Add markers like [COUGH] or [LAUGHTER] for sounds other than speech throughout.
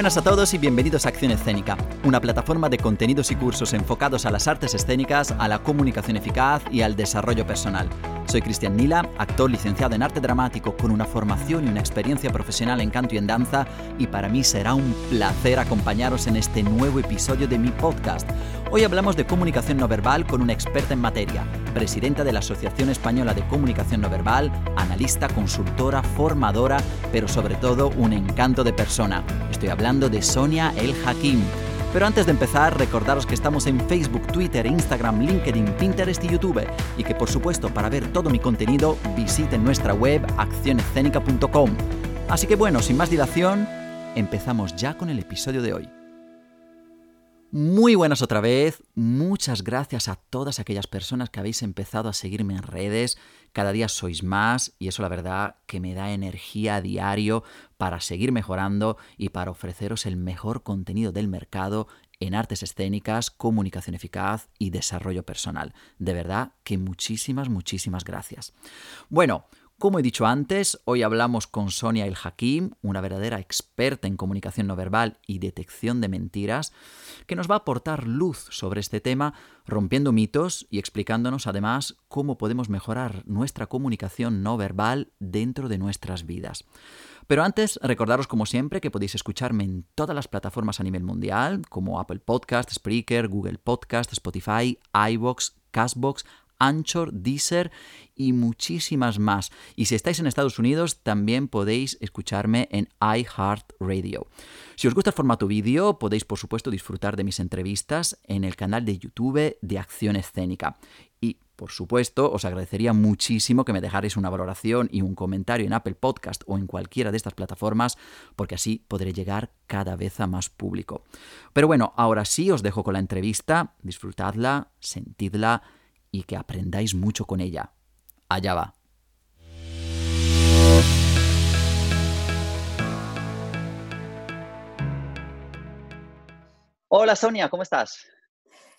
Buenas a todos y bienvenidos a Acción Escénica, una plataforma de contenidos y cursos enfocados a las artes escénicas, a la comunicación eficaz y al desarrollo personal. Soy Cristian Nila, actor licenciado en arte dramático con una formación y una experiencia profesional en canto y en danza, y para mí será un placer acompañaros en este nuevo episodio de mi podcast. Hoy hablamos de comunicación no verbal con una experta en materia, presidenta de la Asociación Española de Comunicación No Verbal, analista, consultora, formadora, pero sobre todo un encanto de persona. Estoy hablando de Sonia El Hakim. Pero antes de empezar, recordaros que estamos en Facebook, Twitter, Instagram, LinkedIn, Pinterest y YouTube. Y que por supuesto, para ver todo mi contenido, visiten nuestra web accionescénica.com. Así que bueno, sin más dilación, empezamos ya con el episodio de hoy. Muy buenas otra vez, muchas gracias a todas aquellas personas que habéis empezado a seguirme en redes, cada día sois más y eso la verdad que me da energía a diario para seguir mejorando y para ofreceros el mejor contenido del mercado en artes escénicas, comunicación eficaz y desarrollo personal. De verdad que muchísimas, muchísimas gracias. Bueno, como he dicho antes, hoy hablamos con Sonia El Hakim, una verdadera experta en comunicación no verbal y detección de mentiras, que nos va a aportar luz sobre este tema, rompiendo mitos y explicándonos además cómo podemos mejorar nuestra comunicación no verbal dentro de nuestras vidas. Pero antes, recordaros como siempre que podéis escucharme en todas las plataformas a nivel mundial, como Apple Podcast, Spreaker, Google Podcast, Spotify, iVoox, Castbox, Anchor, Deezer y muchísimas más. Y si estáis en Estados Unidos, también podéis escucharme en iHeartRadio. Si os gusta el formato vídeo, podéis por supuesto disfrutar de mis entrevistas en el canal de YouTube de Acción Escénica. Y por supuesto, os agradecería muchísimo que me dejarais una valoración y un comentario en Apple Podcast o en cualquiera de estas plataformas, porque así podré llegar cada vez a más público. Pero bueno, ahora sí os dejo con la entrevista, disfrutadla, sentidla y que aprendáis mucho con ella. Allá va. Hola Sonia, ¿cómo estás?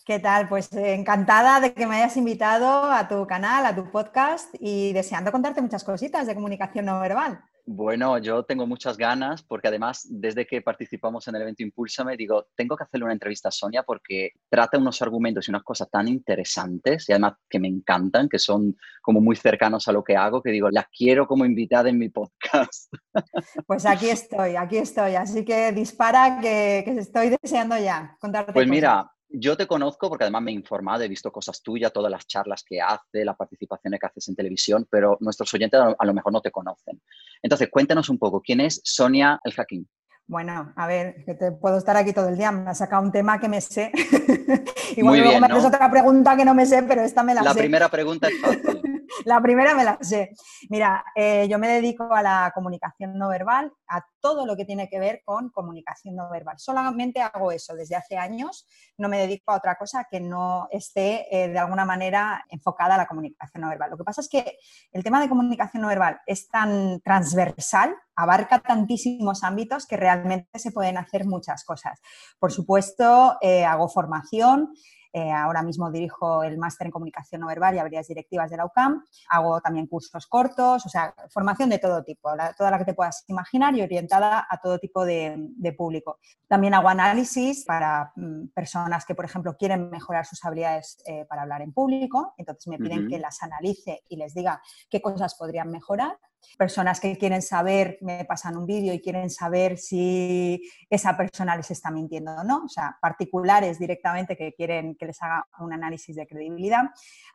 ¿Qué tal? Pues eh, encantada de que me hayas invitado a tu canal, a tu podcast y deseando contarte muchas cositas de comunicación no verbal. Bueno, yo tengo muchas ganas porque además desde que participamos en el evento me digo, tengo que hacerle una entrevista a Sonia porque trata unos argumentos y unas cosas tan interesantes y además que me encantan, que son como muy cercanos a lo que hago, que digo, la quiero como invitada en mi podcast. [LAUGHS] Pues aquí estoy, aquí estoy, así que dispara que, que estoy deseando ya contarte. Pues mira, yo te conozco porque además me he informado, he visto cosas tuyas, todas las charlas que hace, las participaciones que haces en televisión, pero nuestros oyentes a lo mejor no te conocen. Entonces, cuéntanos un poco, ¿quién es Sonia El Jaquín? Bueno, a ver, que te puedo estar aquí todo el día. Me ha sacado un tema que me sé. [LAUGHS] Igual luego me haces otra pregunta que no me sé, pero esta me la, sé. La primera pregunta es fácil. [LAUGHS] [LAUGHS] la primera me la sé. Mira, eh, yo me dedico a la comunicación no verbal, a todo lo que tiene que ver con comunicación no verbal. Solamente hago eso desde hace años. No me dedico a otra cosa que no esté eh, de alguna manera enfocada a la comunicación no verbal. Lo que pasa es que el tema de comunicación no verbal es tan transversal, abarca tantísimos ámbitos que realmente se pueden hacer muchas cosas. Por supuesto, eh, hago formación. Eh, ahora mismo dirijo el máster en comunicación no verbal y habilidades directivas de la UCAM. Hago también cursos cortos, o sea, formación de todo tipo, toda la que te puedas imaginar y orientada a todo tipo de, público. También hago análisis para mm, personas que, por ejemplo, quieren mejorar sus habilidades eh, para hablar en público. Entonces me piden que las analice y les diga qué cosas podrían mejorar personas que quieren saber, me pasan un vídeo y quieren saber si esa persona les está mintiendo o no, o sea, particulares directamente que quieren que les haga un análisis de credibilidad,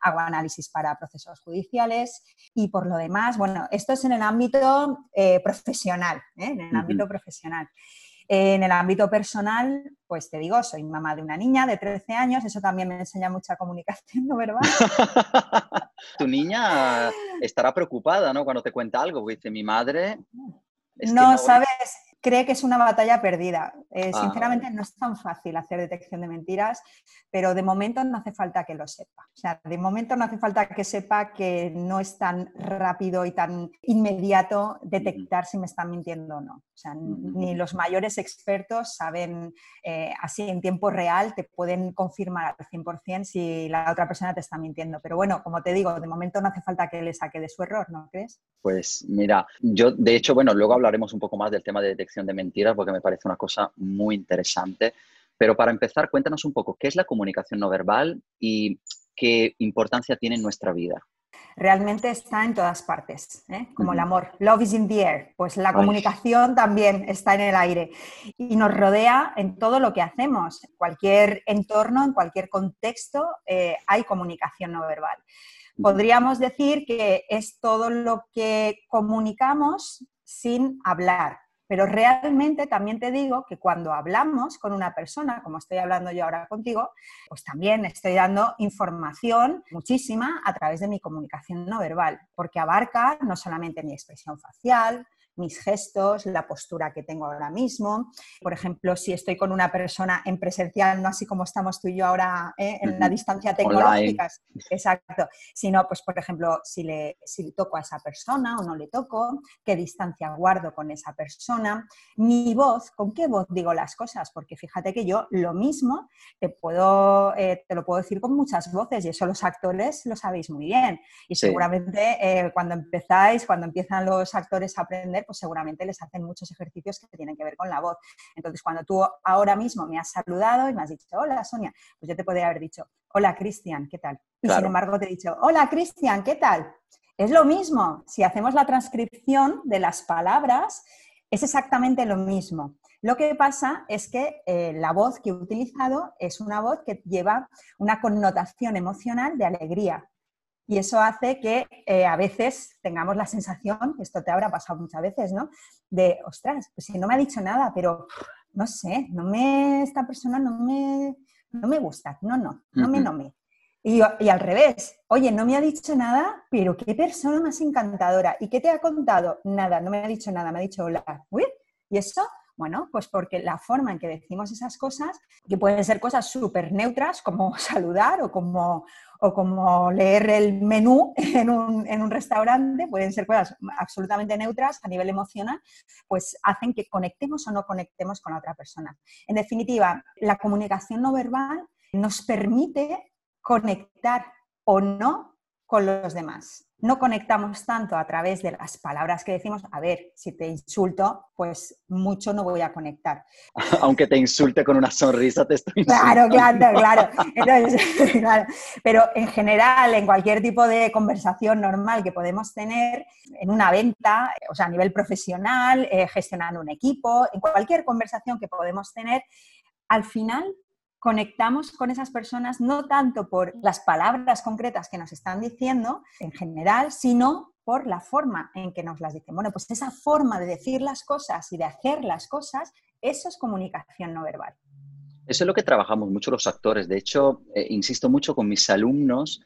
hago análisis para procesos judiciales y por lo demás, bueno, esto es en el ámbito eh, profesional, ¿eh? en el ámbito profesional. En el ámbito personal, pues te digo, soy mamá de una niña de 13 años, eso también me enseña mucha comunicación [LAUGHS] no verbal. tu niña estará preocupada, ¿no? Cuando te cuenta algo, porque dice, mi madre... no, sabes, cree que es una batalla perdida. Eh, ah, sinceramente no es tan fácil hacer detección de mentiras, pero de momento no hace falta que lo sepa. O sea, de momento no hace falta que sepa que no es tan rápido y tan inmediato detectar si me están mintiendo o no. O sea, ni los mayores expertos saben eh, así en tiempo real, te pueden confirmar al 100% si la otra persona te está mintiendo. Pero bueno, como te digo, de momento no hace falta que le saque de su error, ¿no crees? Pues mira, yo de hecho, bueno, luego hablaremos un poco más del tema de detección detección de mentiras porque me parece una cosa muy interesante. Pero para empezar, cuéntanos un poco, ¿qué es la comunicación no verbal y qué importancia tiene en nuestra vida? realmente está en todas partes, ¿eh? como el amor. Love is in the air, pues la comunicación también está en el aire y nos rodea en todo lo que hacemos. En cualquier entorno, en cualquier contexto, eh, hay comunicación no verbal. Podríamos decir que es todo lo que comunicamos sin hablar, pero realmente también te digo que cuando hablamos con una persona, como estoy hablando yo ahora contigo, pues también estoy dando información muchísima a través de mi comunicación no verbal, porque abarca no solamente mi expresión facial, mis gestos, la postura que tengo ahora mismo. Por ejemplo, si estoy con una persona en presencial, no así como estamos tú y yo ahora ¿eh? en la distancia tecnológica, exacto, sino, pues, por ejemplo, si le, si toco a esa persona o no le toco, qué distancia guardo con esa persona, mi voz, con qué voz digo las cosas, porque fíjate que yo lo mismo te, puedo, eh, te lo puedo decir con muchas voces y eso los actores lo sabéis muy bien. Y seguramente eh, cuando empezáis, cuando empiezan los actores a aprender, pues seguramente les hacen muchos ejercicios que tienen que ver con la voz. Entonces, cuando tú ahora mismo me has saludado y me has dicho, hola Sonia, pues yo te podría haber dicho, hola Cristian, ¿qué tal? Y sin embargo te he dicho, hola Cristian, ¿qué tal? Es lo mismo, si hacemos la transcripción de las palabras, es exactamente lo mismo. Lo que pasa es que eh, la voz que he utilizado es una voz que lleva una connotación emocional de alegría, y eso hace que eh, a veces tengamos la sensación, esto te habrá pasado muchas veces, ¿no? De, ostras, pues si no me ha dicho nada, pero no sé, no me, esta persona no me, no me gusta, no, no, no me, no me. Y, y, al revés, oye, no me ha dicho nada, pero qué persona más encantadora. ¿Y qué te ha contado? Nada, no me ha dicho nada, me ha dicho hola. Uy, y eso bueno, pues porque la forma en que decimos esas cosas, que pueden ser cosas súper neutras, como [LAUGHS] saludar o como, o como leer el menú [LAUGHS] en un, en un, restaurante, pueden ser cosas absolutamente neutras a nivel emocional, pues hacen que conectemos o no conectemos con la otra persona. En definitiva, la comunicación no verbal nos permite conectar o no con los demás no conectamos tanto a través de las palabras que decimos, a ver, si te insulto, pues mucho no voy a conectar. [LAUGHS] Aunque te insulte con una sonrisa, te estoy Claro, claro, claro. [LAUGHS] claro. Pero en general, en cualquier tipo de conversación normal que podemos tener, en una venta, o sea, a nivel profesional, eh, gestionando un equipo, en cualquier conversación que podemos tener, al final conectamos con esas personas no tanto por las palabras concretas que nos están diciendo en general, sino por la forma en que nos las dicen. Bueno, pues esa forma de decir las cosas y de hacer las cosas, eso es comunicación no verbal. Eso es lo que trabajamos mucho los actores. De hecho, eh, insisto mucho con mis alumnos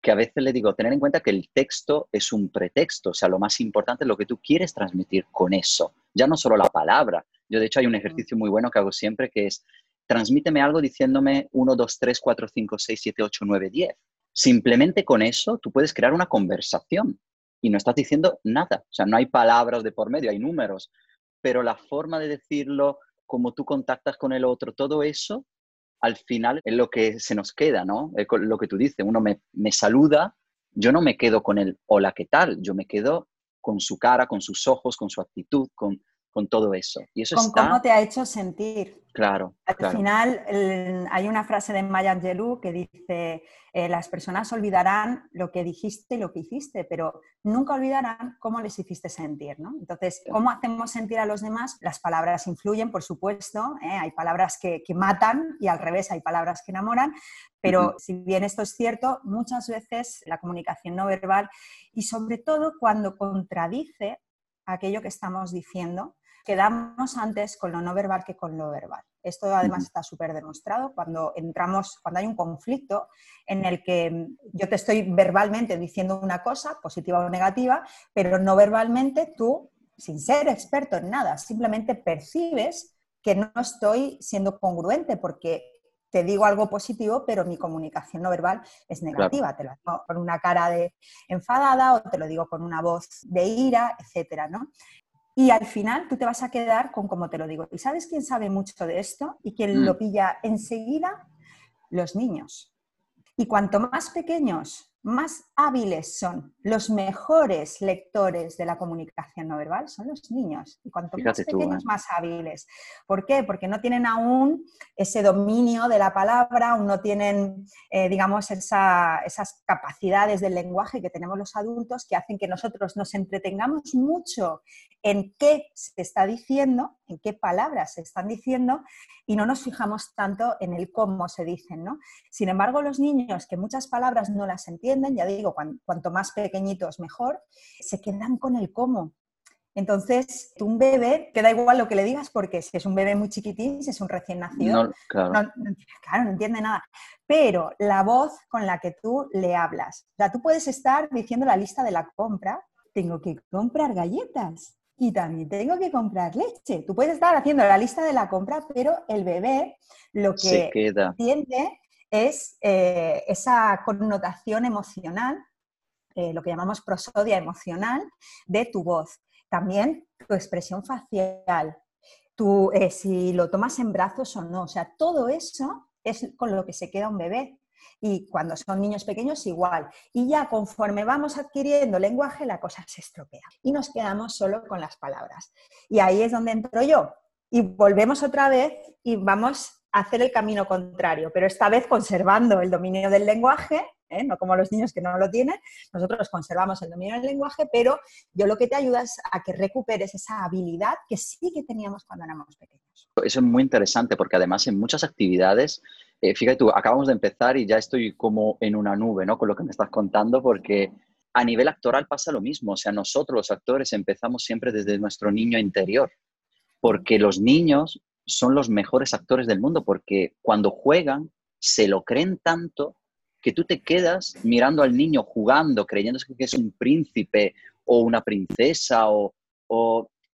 que a veces les digo, tener en cuenta que el texto es un pretexto, o sea, lo más importante es lo que tú quieres transmitir con eso, ya no solo la palabra. Yo, de hecho, hay un ejercicio muy bueno que hago siempre que es transmíteme algo diciéndome 1, 2, 3, 4, 5, 6, 7, 8, 9, 10. Simplemente con eso tú puedes crear una conversación y no estás diciendo nada. O sea, no hay palabras de por medio, hay números, pero la forma de decirlo, cómo tú contactas con el otro, todo eso, al final es lo que se nos queda, ¿no? Es lo que tú dices, uno me, me saluda, yo no me quedo con el hola, ¿qué tal? Yo me quedo con su cara, con sus ojos, con su actitud, con, con todo eso. Y eso con cómo te ha hecho sentir. Claro. Al final hay una frase de Maya Angelou que dice, eh, las personas olvidarán lo que dijiste y lo que hiciste, pero nunca olvidarán cómo les hiciste sentir. ¿no? Entonces, ¿cómo hacemos sentir a los demás? Las palabras influyen, por supuesto. ¿eh? Hay palabras que, matan y al revés hay palabras que enamoran, pero si bien esto es cierto, muchas veces la comunicación no verbal y sobre todo cuando contradice aquello que estamos diciendo, quedamos antes con lo no verbal que con lo verbal. Esto además está súper demostrado cuando entramos, cuando hay un conflicto en el que yo te estoy verbalmente diciendo una cosa, positiva o negativa, pero no verbalmente tú, sin ser experto en nada, simplemente percibes que no estoy siendo congruente porque te digo algo positivo, pero mi comunicación no verbal es negativa. Te lo digo con una cara de enfadada o te lo digo con una voz de ira, etcétera, ¿no? Y al final tú te vas a quedar con como te lo digo. ¿Y sabes quién sabe mucho de esto y quién lo mm. pilla enseguida? Los niños. Y cuanto más pequeños más hábiles son, los mejores lectores de la comunicación no verbal son los niños. Y cuanto más pequeños, ¿eh? más hábiles. ¿Por qué? Porque no tienen aún ese dominio de la palabra, aún no tienen, eh, digamos, esas capacidades del lenguaje que tenemos los adultos que hacen que nosotros nos entretengamos mucho en qué se está diciendo, en qué palabras se están diciendo, y no nos fijamos tanto en el cómo se dicen. ¿no? Sin embargo, los niños que muchas palabras no las entienden, ya digo, cuanto más pequeñitos mejor, se quedan con el cómo. Entonces, un bebé, queda igual lo que le digas, porque si es un bebé muy chiquitín, si es un recién nacido, claro. no, entiende nada. Pero la voz con la que tú le hablas, o sea, tú puedes estar diciendo la lista de la compra, tengo que comprar galletas y también tengo que comprar leche. Tú puedes estar haciendo la lista de la compra, pero el bebé lo que entiende es eh, esa connotación emocional, eh, lo que llamamos prosodia emocional, de tu voz. También tu expresión facial, tu, eh, si lo tomas en brazos o no. O sea, todo eso es con lo que se queda un bebé. Y cuando son niños pequeños, igual. Y ya conforme vamos adquiriendo lenguaje, la cosa se estropea. Y nos quedamos solo con las palabras. Y ahí es donde entro yo. Y volvemos otra vez y vamos hacer el camino contrario, pero esta vez conservando el dominio del lenguaje ¿eh? no como los niños que no lo tienen, nosotros conservamos el dominio del lenguaje, pero yo lo que te ayuda es a que recuperes esa habilidad que sí que teníamos cuando éramos pequeños. Eso es muy interesante porque además en muchas actividades, eh, fíjate tú, acabamos de empezar y ya estoy como en una nube, ¿no? Con lo que me estás contando porque a nivel actoral pasa lo mismo, o sea, nosotros los actores empezamos siempre desde nuestro niño interior, porque los niños son los mejores actores del mundo, porque cuando juegan se lo creen tanto que tú te quedas mirando al niño jugando, creyéndose que es un príncipe o una princesa, o,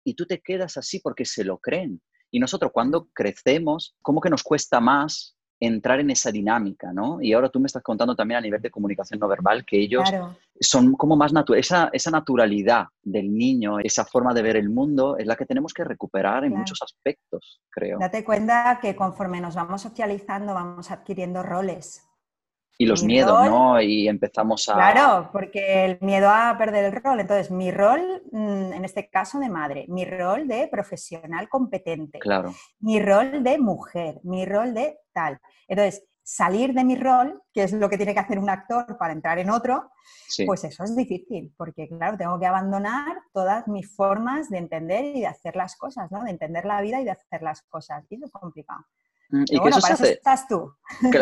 y tú te quedas así porque se lo creen. Y nosotros cuando crecemos, ¿cómo que nos cuesta más entrar en esa dinámica, ¿no? Y ahora tú me estás contando también a nivel de comunicación no verbal que ellos son como más natural, esa, esa, naturalidad del niño, esa forma de ver el mundo es la que tenemos que recuperar en muchos aspectos, creo. Date cuenta que conforme nos vamos socializando vamos adquiriendo roles y los miedos, ¿no? Y empezamos a... Claro, porque el miedo a perder el rol. Entonces, mi rol, mm, en este caso de madre, mi rol de profesional competente, claro. mi rol de mujer, mi rol de tal. Entonces, salir de mi rol, que es lo que tiene que hacer un actor para entrar en otro, pues eso es difícil, porque claro, tengo que abandonar todas mis formas de entender y de hacer las cosas, ¿no? De entender la vida y de hacer las cosas. Y eso es complicado. Mm, y que eso para eso estás tú.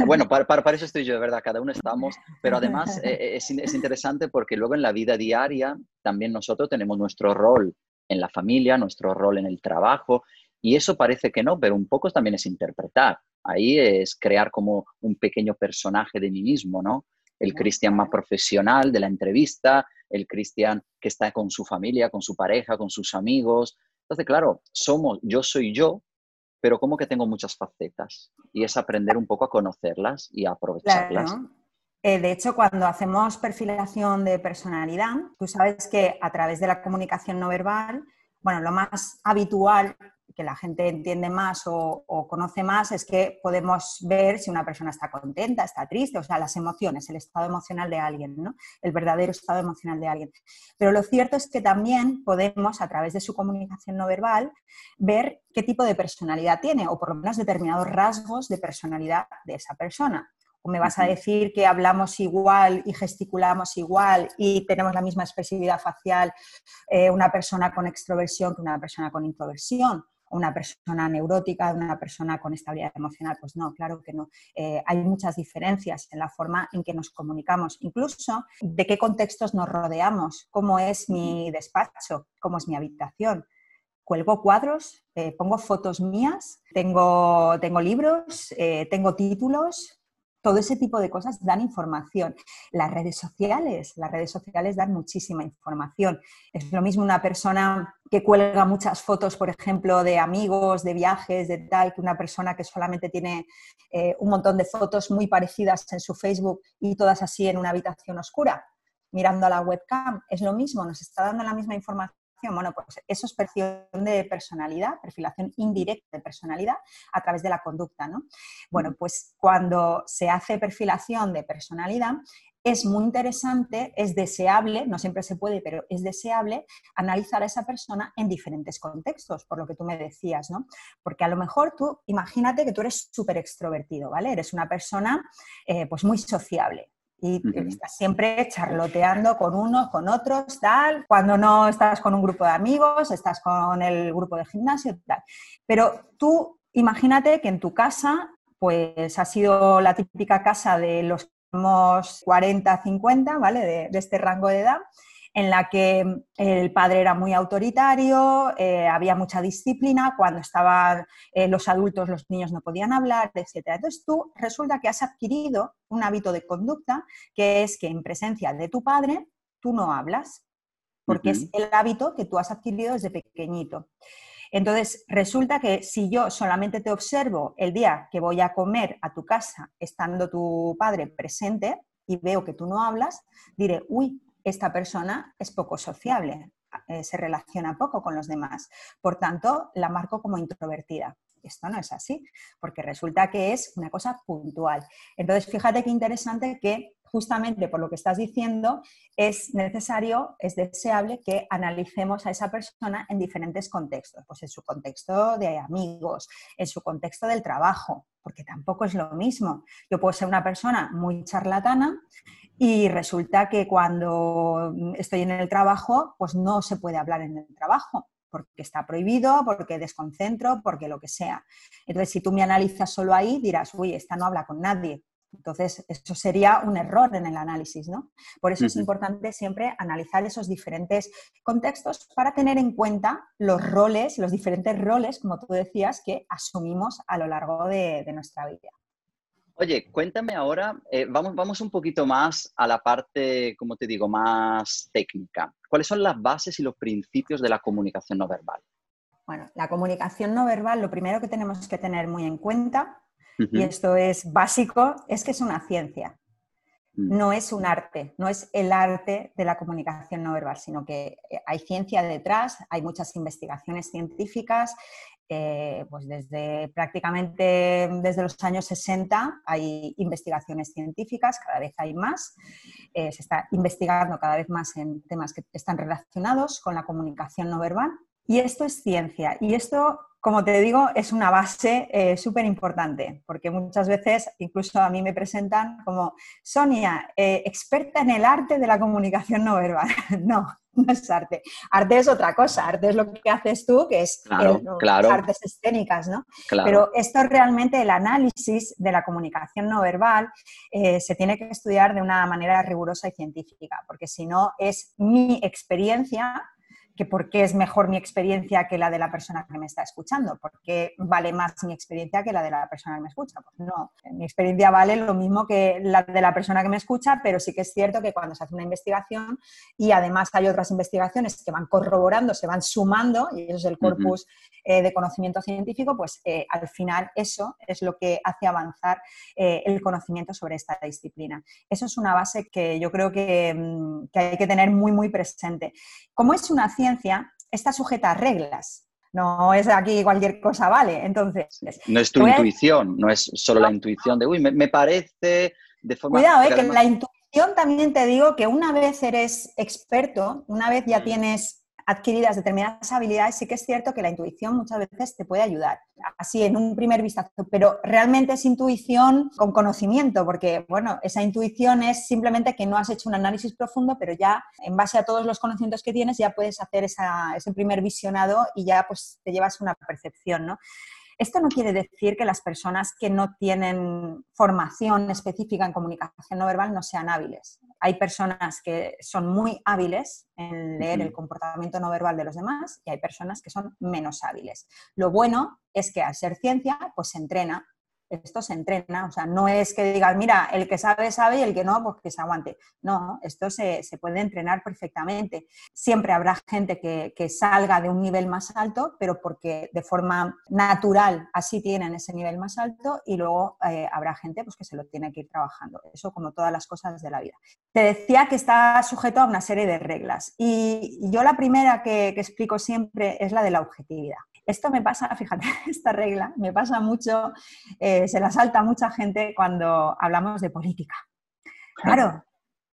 bueno, [LAUGHS] para, para, eso estoy yo, de verdad, cada uno estamos, pero además [LAUGHS] eh, eh, es, es, interesante porque luego en la vida diaria también nosotros tenemos nuestro rol en la familia, nuestro rol en el trabajo, y eso parece que no, pero un poco también es interpretar. Ahí es crear como un pequeño personaje de mí mismo, ¿no? El cristian más profesional de la entrevista, el cristian que está con su familia, con su pareja, con sus amigos. Entonces, claro, somos, yo soy yo, pero como que tengo muchas facetas y es aprender un poco a conocerlas y a aprovecharlas. Eh, de hecho, cuando hacemos perfilación de personalidad, tú sabes que a través de la comunicación no verbal, bueno, lo más habitual que la gente entiende más o, conoce más es que podemos ver si una persona está contenta, está triste, o sea, las emociones, el estado emocional de alguien, ¿no? el verdadero estado emocional de alguien. Pero lo cierto es que también podemos, a través de su comunicación no verbal, ver qué tipo de personalidad tiene o por lo menos determinados rasgos de personalidad de esa persona. O me vas a decir que hablamos igual y gesticulamos igual y tenemos la misma expresividad facial eh, una persona con extroversión que una persona con introversión una persona neurótica, una persona con estabilidad emocional. Pues no, claro que no. Eh, hay muchas diferencias en la forma en que nos comunicamos, incluso de qué contextos nos rodeamos, cómo es mi despacho, cómo es mi habitación. Cuelgo cuadros, eh, pongo fotos mías, tengo, tengo libros, eh, tengo títulos, todo ese tipo de cosas dan información. Las redes sociales, las redes sociales dan muchísima información. Es lo mismo una persona que cuelga muchas fotos, por ejemplo, de amigos, de viajes, de tal, que una persona que solamente tiene eh, un montón de fotos muy parecidas en su Facebook y todas así en una habitación oscura, mirando a la webcam. Es lo mismo, nos está dando la misma información bueno, pues eso es perfilación de personalidad, perfilación indirecta de personalidad a través de la conducta, ¿no? Bueno, pues cuando se hace perfilación de personalidad, es muy interesante, es deseable, no siempre se puede, pero es deseable analizar a esa persona en diferentes contextos, por lo que tú me decías, ¿no? Porque a lo mejor tú, imagínate que tú eres súper extrovertido, ¿vale? Eres una persona eh, pues muy sociable, y estás siempre charloteando con unos, con otros, tal. Cuando no estás con un grupo de amigos, estás con el grupo de gimnasio, tal. Pero tú imagínate que en tu casa, pues ha sido la típica casa de los 40, 50, ¿vale? De, este rango de edad, en la que el padre era muy autoritario, eh, había mucha disciplina, cuando estaban eh, los adultos los niños no podían hablar, etc. Entonces tú resulta que has adquirido un hábito de conducta que es que en presencia de tu padre tú no hablas, porque es el hábito que tú has adquirido desde pequeñito. Entonces, resulta que si yo solamente te observo el día que voy a comer a tu casa, estando tu padre presente, y veo que tú no hablas, diré, uy, esta persona es poco sociable, eh, se relaciona poco con los demás. Por tanto, la marco como introvertida. Esto no es así, porque resulta que es una cosa puntual. Entonces, fíjate qué interesante que justamente por lo que estás diciendo, es necesario, es deseable que analicemos a esa persona en diferentes contextos, pues en su contexto de amigos, en su contexto del trabajo, porque tampoco es lo mismo. Yo puedo ser una persona muy charlatana y resulta que cuando estoy en el trabajo, pues no se puede hablar en el trabajo porque está prohibido, porque desconcentro, porque lo que sea. Entonces, si tú me analizas solo ahí, dirás, uy, esta no habla con nadie. Entonces, eso sería un error en el análisis, ¿no? Por eso es importante siempre analizar esos diferentes contextos para tener en cuenta los roles, los diferentes roles, como tú decías, que asumimos a lo largo de, nuestra vida. Oye, cuéntame ahora, eh, vamos, vamos un poquito más a la parte, como te digo, más técnica. ¿Cuáles son las bases y los principios de la comunicación no verbal? Bueno, la comunicación no verbal, lo primero que tenemos que tener muy en cuenta y esto es básico, es que es una ciencia. Mm. No es un arte, no es el arte de la comunicación no verbal, sino que eh, hay ciencia detrás, hay muchas investigaciones científicas, eh, pues desde prácticamente desde los años 60 hay investigaciones científicas, cada vez hay más, eh, se está investigando cada vez más en temas que están relacionados con la comunicación no verbal. Y esto es ciencia. Y esto como te digo, es una base eh, súper importante, porque muchas veces incluso a mí me presentan como Sonia, eh, experta en el arte de la comunicación no verbal. [LAUGHS] no, no es arte. Arte es otra cosa, arte es lo que haces tú, que es claro, artes escénicas, ¿no? Pero esto realmente, el análisis de la comunicación no verbal, eh, se tiene que estudiar de una manera rigurosa y científica, porque si no es mi experiencia que por qué es mejor mi experiencia que la de la persona que me está escuchando, por qué vale más mi experiencia que la de la persona que me escucha. Pues no, mi experiencia vale lo mismo que la de la persona que me escucha, pero sí que es cierto que cuando se hace una investigación y además hay otras investigaciones que van corroborando, se van sumando, y eso es el corpus eh, de conocimiento científico, pues eh, al final eso es lo que hace avanzar eh, el conocimiento sobre esta disciplina. Eso es una base que yo creo que, mm, que hay que tener muy, muy presente. Como es una ciencia, está sujeta a reglas. No es aquí cualquier cosa, ¿vale? Entonces. No es tu intuición, no es solo la intuición de, uy, me, parece de forma. Cuidado, eh, que la intuición también te digo que una vez eres experto, una vez ya mm. tienes adquiridas determinadas habilidades, sí que es cierto que la intuición muchas veces te puede ayudar, así en un primer vistazo, pero realmente es intuición con conocimiento, porque, bueno, esa intuición es simplemente que no has hecho un análisis profundo, pero ya en base a todos los conocimientos que tienes ya puedes hacer ese primer visionado y ya pues te llevas una percepción, ¿no? Esto no quiere decir que las personas que no tienen formación específica en comunicación no verbal no sean hábiles. Hay personas que son muy hábiles en leer el comportamiento no verbal de los demás y hay personas que son menos hábiles. Lo bueno es que al ser ciencia, pues se entrena esto se entrena, o sea, no es que digas, mira, el que sabe, sabe y el que no, pues que se aguante. No, esto se, puede entrenar perfectamente. Siempre habrá gente que, salga de un nivel más alto, pero porque de forma natural así tienen ese nivel más alto y luego eh, habrá gente pues, que se lo tiene que ir trabajando. Eso como todas las cosas de la vida. Te decía que está sujeto a una serie de reglas y yo la primera que explico siempre es la de la objetividad. Esto me pasa, [LAUGHS] fíjate, esta regla me pasa mucho, eh, se la salta mucha gente cuando hablamos de política. Claro,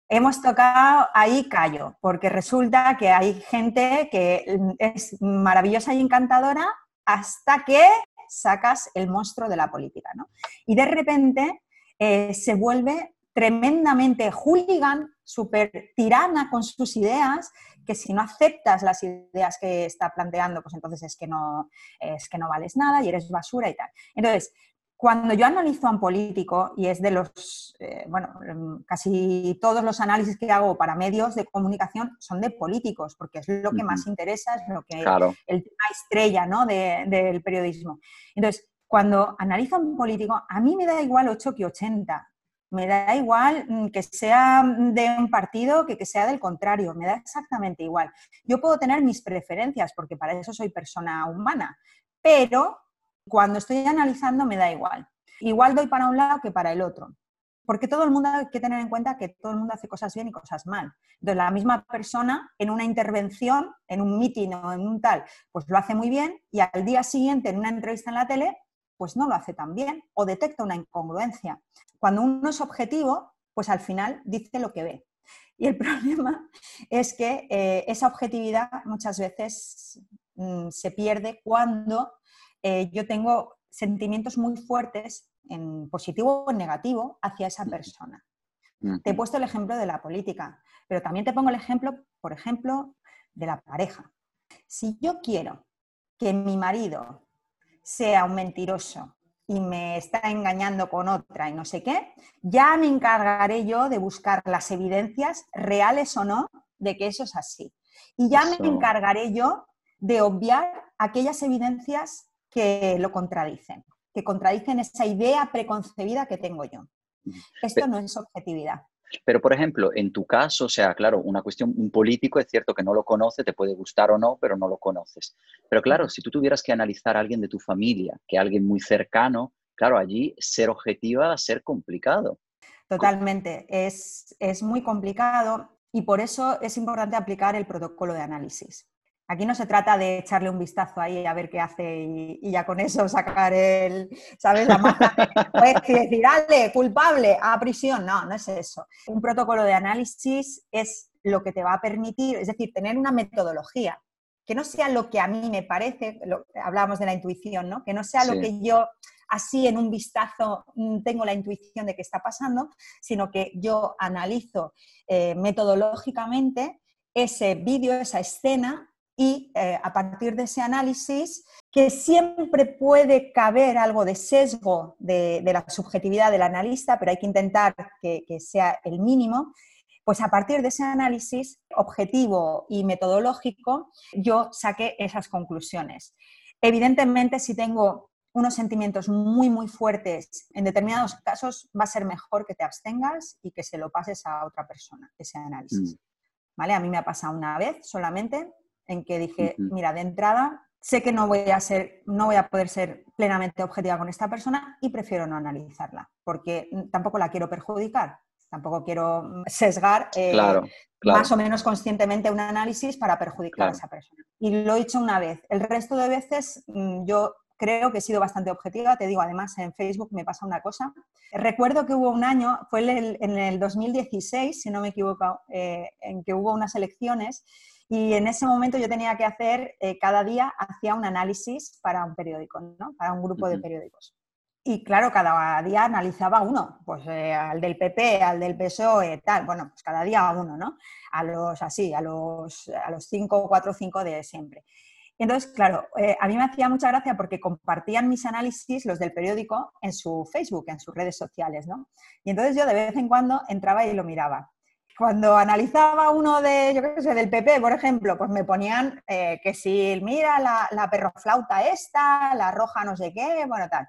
hemos tocado ahí callo, porque resulta que hay gente que es maravillosa y encantadora hasta que sacas el monstruo de la política, ¿no? Y de repente eh, se vuelve tremendamente hooligan, súper tirana con sus ideas, que si no aceptas las ideas que está planteando, pues entonces es que no, es que no vales nada y eres basura y tal. Entonces, cuando yo analizo a un político, y es de los, eh, bueno, casi todos los análisis que hago para medios de comunicación son de políticos, porque es lo que más interesa, es lo que el tema estrella ¿no? del periodismo. Entonces, cuando analizo a un político, a mí me da igual 8 que 80. Me da igual mm, que sea de un partido que que sea del contrario, me da exactamente igual. Yo puedo tener mis preferencias, porque para eso soy persona humana, pero cuando estoy analizando me da igual. Igual doy para un lado que para el otro. Porque todo el mundo hay que tener en cuenta que todo el mundo hace cosas bien y cosas mal. Entonces, la misma persona en una intervención, en un mitin o en un tal, pues lo hace muy bien y al día siguiente en una entrevista en la tele, pues no lo hace tan bien o detecta una incongruencia. Cuando uno es objetivo, pues al final dice lo que ve. Y el [LAUGHS] problema es que eh, esa objetividad muchas veces mm, se pierde cuando eh, yo tengo sentimientos muy fuertes, en positivo o en negativo, hacia esa persona. Te he puesto el ejemplo de la política, pero también te pongo el ejemplo, por ejemplo, de la pareja. Si yo quiero que mi marido sea un mentiroso y me está engañando con otra y no sé qué, ya me encargaré yo de buscar las evidencias, reales o no, de que eso es así. Y ya me encargaré yo de obviar aquellas evidencias que lo contradicen, que contradicen esa idea preconcebida que tengo yo. Esto no es objetividad. Pero, por ejemplo, en tu caso, o sea, claro, una cuestión, un político es cierto que no lo conoce, te puede gustar o no, pero no lo conoces. Pero claro, si tú tuvieras que analizar a alguien de tu familia, que alguien muy cercano, claro, allí ser objetiva va a ser complicado. Totalmente, es, es muy complicado y por eso es importante aplicar el protocolo de análisis. Aquí no se trata de echarle un vistazo ahí a ver qué hace y, ya con eso sacar el, ¿sabes? La maza y decir, dale, culpable, a prisión. No, no es eso. Un protocolo de análisis es lo que te va a permitir, es decir, tener una metodología, que no sea lo que a mí me parece, hablábamos de la intuición, ¿no? Que no sea lo que yo así en un vistazo mm, tengo la intuición de que está pasando, sino que yo analizo eh, metodológicamente ese vídeo, esa escena, y eh, a partir de ese análisis, que siempre puede caber algo de sesgo de, la subjetividad del analista, pero hay que intentar que, sea el mínimo, pues a partir de ese análisis objetivo y metodológico, yo saqué esas conclusiones. Evidentemente, si tengo unos sentimientos muy, muy fuertes, en determinados casos va a ser mejor que te abstengas y que se lo pases a otra persona, ese análisis. Mm. ¿Vale? A mí me ha pasado una vez solamente, en que dije, mira, de entrada sé que no voy a ser, no voy a poder ser plenamente objetiva con esta persona y prefiero no analizarla, porque tampoco la quiero perjudicar, tampoco quiero mm, sesgar eh, más o menos conscientemente un análisis para perjudicar a esa persona. Y lo he hecho una vez. El resto de veces mm, yo creo que he sido bastante objetiva. Te digo, además, en Facebook me pasa una cosa. Recuerdo que hubo un año, fue en el 2016, si no me equivoco, eh, en que hubo unas elecciones y en ese momento yo tenía que hacer, eh, cada día hacía un análisis para un periódico, ¿no? para un grupo de periódicos. Y claro, cada día analizaba uno, pues eh, al del PP, al del PSOE, tal, bueno, pues cada día uno, ¿no? A los así, a los, a los cinco, cuatro, cinco de siempre. entonces, claro, eh, a mí me hacía mucha gracia porque compartían mis análisis, los del periódico, en su Facebook, en sus redes sociales, ¿no? Y entonces yo de vez en cuando entraba y lo miraba cuando analizaba uno de, yo qué sé, del PP, por ejemplo, pues me ponían eh, que si, mira, la, la perroflauta esta, la roja no sé qué, bueno, tal.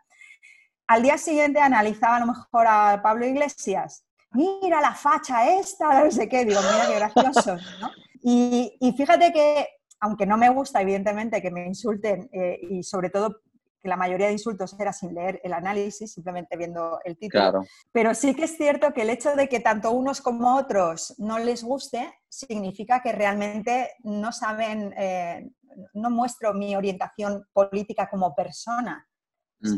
Al día siguiente analizaba a lo mejor a Pablo Iglesias, mira la facha esta, no sé qué, digo, mira qué gracioso, ¿no? Y, y fíjate que, aunque no me gusta, evidentemente, que me insulten, eh, y sobre todo que la mayoría de insultos era sin leer el análisis, simplemente viendo el título. Pero sí que es cierto que el hecho de que tanto unos como otros no les guste significa que realmente no saben, eh, no muestro mi orientación política como persona,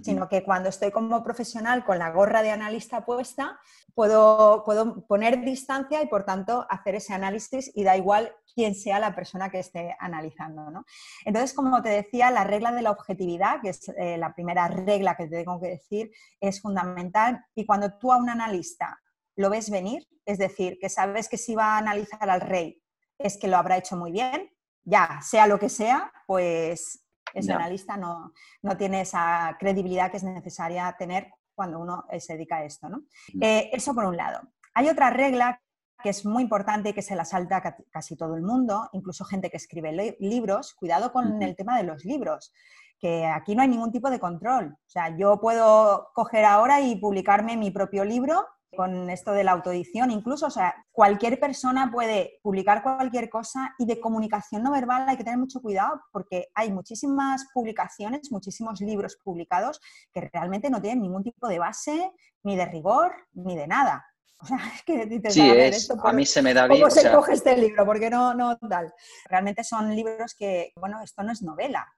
sino que cuando estoy como profesional con la gorra de analista puesta, puedo, puedo poner distancia y por tanto hacer ese análisis y da igual quién sea la persona que esté analizando. ¿no? Entonces, como te decía, la regla de la objetividad, que es eh, la primera regla que te tengo que decir, es fundamental y cuando tú a un analista lo ves venir, es decir, que sabes que si va a analizar al rey es que lo habrá hecho muy bien, ya, sea lo que sea, pues ese analista no, tiene esa credibilidad que es necesaria tener cuando uno eh, se dedica a esto. ¿no? Eh, eso por un lado. Hay otra regla que es muy importante y que se la salta casi todo el mundo, incluso gente que escribe libros. Cuidado con el tema de los libros, que aquí no hay ningún tipo de control. O sea, yo puedo coger ahora y publicarme mi propio libro con esto de la autoedición, incluso, o sea, cualquier persona puede publicar cualquier cosa y de comunicación no verbal hay que tener mucho cuidado porque hay muchísimas publicaciones, muchísimos libros publicados que realmente no tienen ningún tipo de base, ni de rigor, ni de nada. [LAUGHS] O sea, es que dices, sí, es, a mí se me da bien. ¿Cómo se coge este libro? Porque no, no tal. Realmente son libros que, bueno, esto no es novela,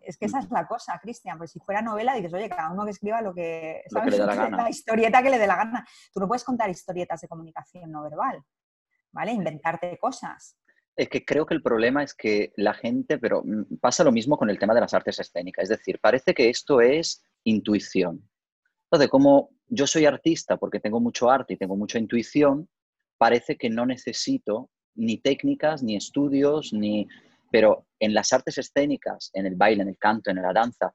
es que esa es la cosa, Cristian, pues si fuera novela dices, oye, cada uno que escriba lo que, Lo que le dé [LAUGHS] la, gana. historieta que le dé la gana. Tú no puedes contar historietas de comunicación no verbal, ¿vale? Inventarte cosas. Es que creo que el problema es que la gente, pero mm, pasa lo mismo con el tema de las artes escénicas, es decir, parece que esto es intuición. Entonces, como yo soy artista porque tengo mucho arte y tengo mucha intuición, parece que no necesito ni técnicas, ni estudios, ni pero en las artes escénicas, en el baile, en el canto, en la danza,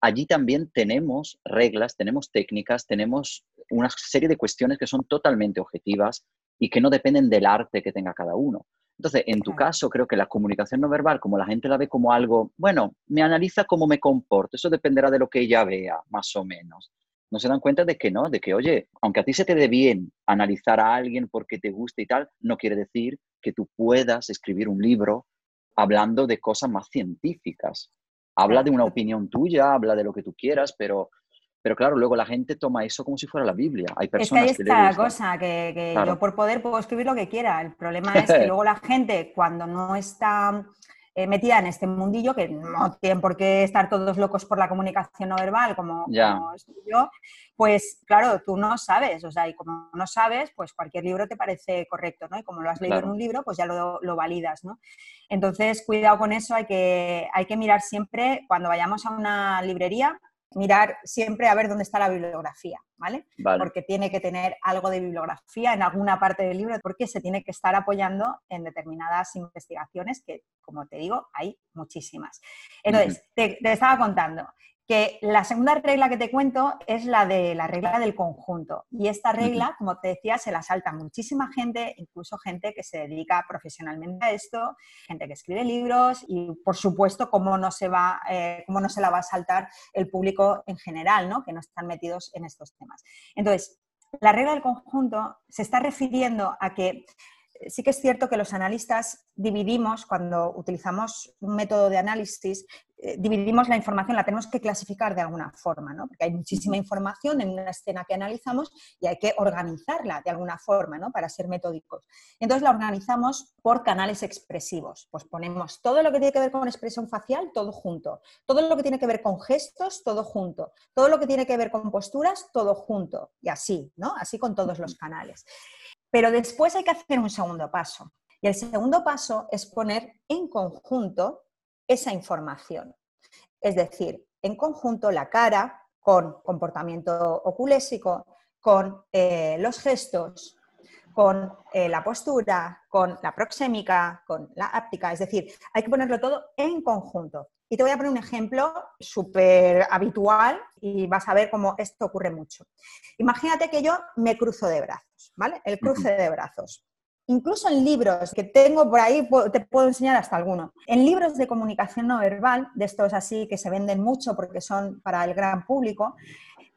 allí también tenemos reglas, tenemos técnicas, tenemos una serie de cuestiones que son totalmente objetivas y que no dependen del arte que tenga cada uno. Entonces, en tu caso, creo que la comunicación no verbal, como la gente la ve como algo, bueno, me analiza cómo me comporto, eso dependerá de lo que ella vea, más o menos. No se dan cuenta de que no, de que, oye, aunque a ti se te dé bien analizar a alguien porque te guste y tal, no quiere decir que tú puedas escribir un libro hablando de cosas más científicas. Habla de una opinión tuya, habla de lo que tú quieras, pero, pero claro, luego la gente toma eso como si fuera la Biblia. Hay personas es que ahí está la cosa, que, yo por poder puedo escribir lo que quiera. El problema es que [LAUGHS] luego la gente, cuando no está eh, metida en este mundillo, que no tienen por qué estar todos locos por la comunicación no verbal, como, estoy yo, pues claro, tú no sabes, o sea, y como no sabes, pues cualquier libro te parece correcto, ¿no? Y como lo has leído en un libro, pues ya lo, lo, validas, ¿no? Entonces, cuidado con eso, hay que, hay que mirar siempre, cuando vayamos a una librería, mirar siempre a ver dónde está la bibliografía, ¿vale? Porque tiene que tener algo de bibliografía en alguna parte del libro, porque se tiene que estar apoyando en determinadas investigaciones que, como te digo, hay muchísimas. Entonces, te, estaba contando, que la segunda regla que te cuento es la de la regla del conjunto. Y esta regla, como te decía, se la salta muchísima gente, incluso gente que se dedica profesionalmente a esto, gente que escribe libros y, por supuesto, cómo no se, va, eh, cómo no se la va a saltar el público en general, ¿no? que no están metidos en estos temas. Entonces, la regla del conjunto se está refiriendo a que sí que es cierto que los analistas dividimos, cuando utilizamos un método de análisis, eh, dividimos la información, la tenemos que clasificar de alguna forma, ¿no? porque hay muchísima información en una escena que analizamos y hay que organizarla de alguna forma ¿no? para ser metódicos. Entonces la organizamos por canales expresivos, pues ponemos todo lo que tiene que ver con expresión facial, todo junto, todo lo que tiene que ver con gestos, todo junto, todo lo que tiene que ver con posturas, todo junto, y así, ¿no? así con todos los canales. Pero después hay que hacer un segundo paso. Y el segundo paso es poner en conjunto esa información. Es decir, en conjunto la cara con comportamiento oculésico, con eh, los gestos, con eh, la postura, con la proxémica, con la áptica. Es decir, hay que ponerlo todo en conjunto. Y te voy a poner un ejemplo súper habitual y vas a ver cómo esto ocurre mucho. Imagínate que yo me cruzo de brazos, ¿vale? El cruce de brazos. Incluso en libros que tengo por ahí, te puedo enseñar hasta alguno. En libros de comunicación no verbal, de estos así que se venden mucho porque son para el gran público,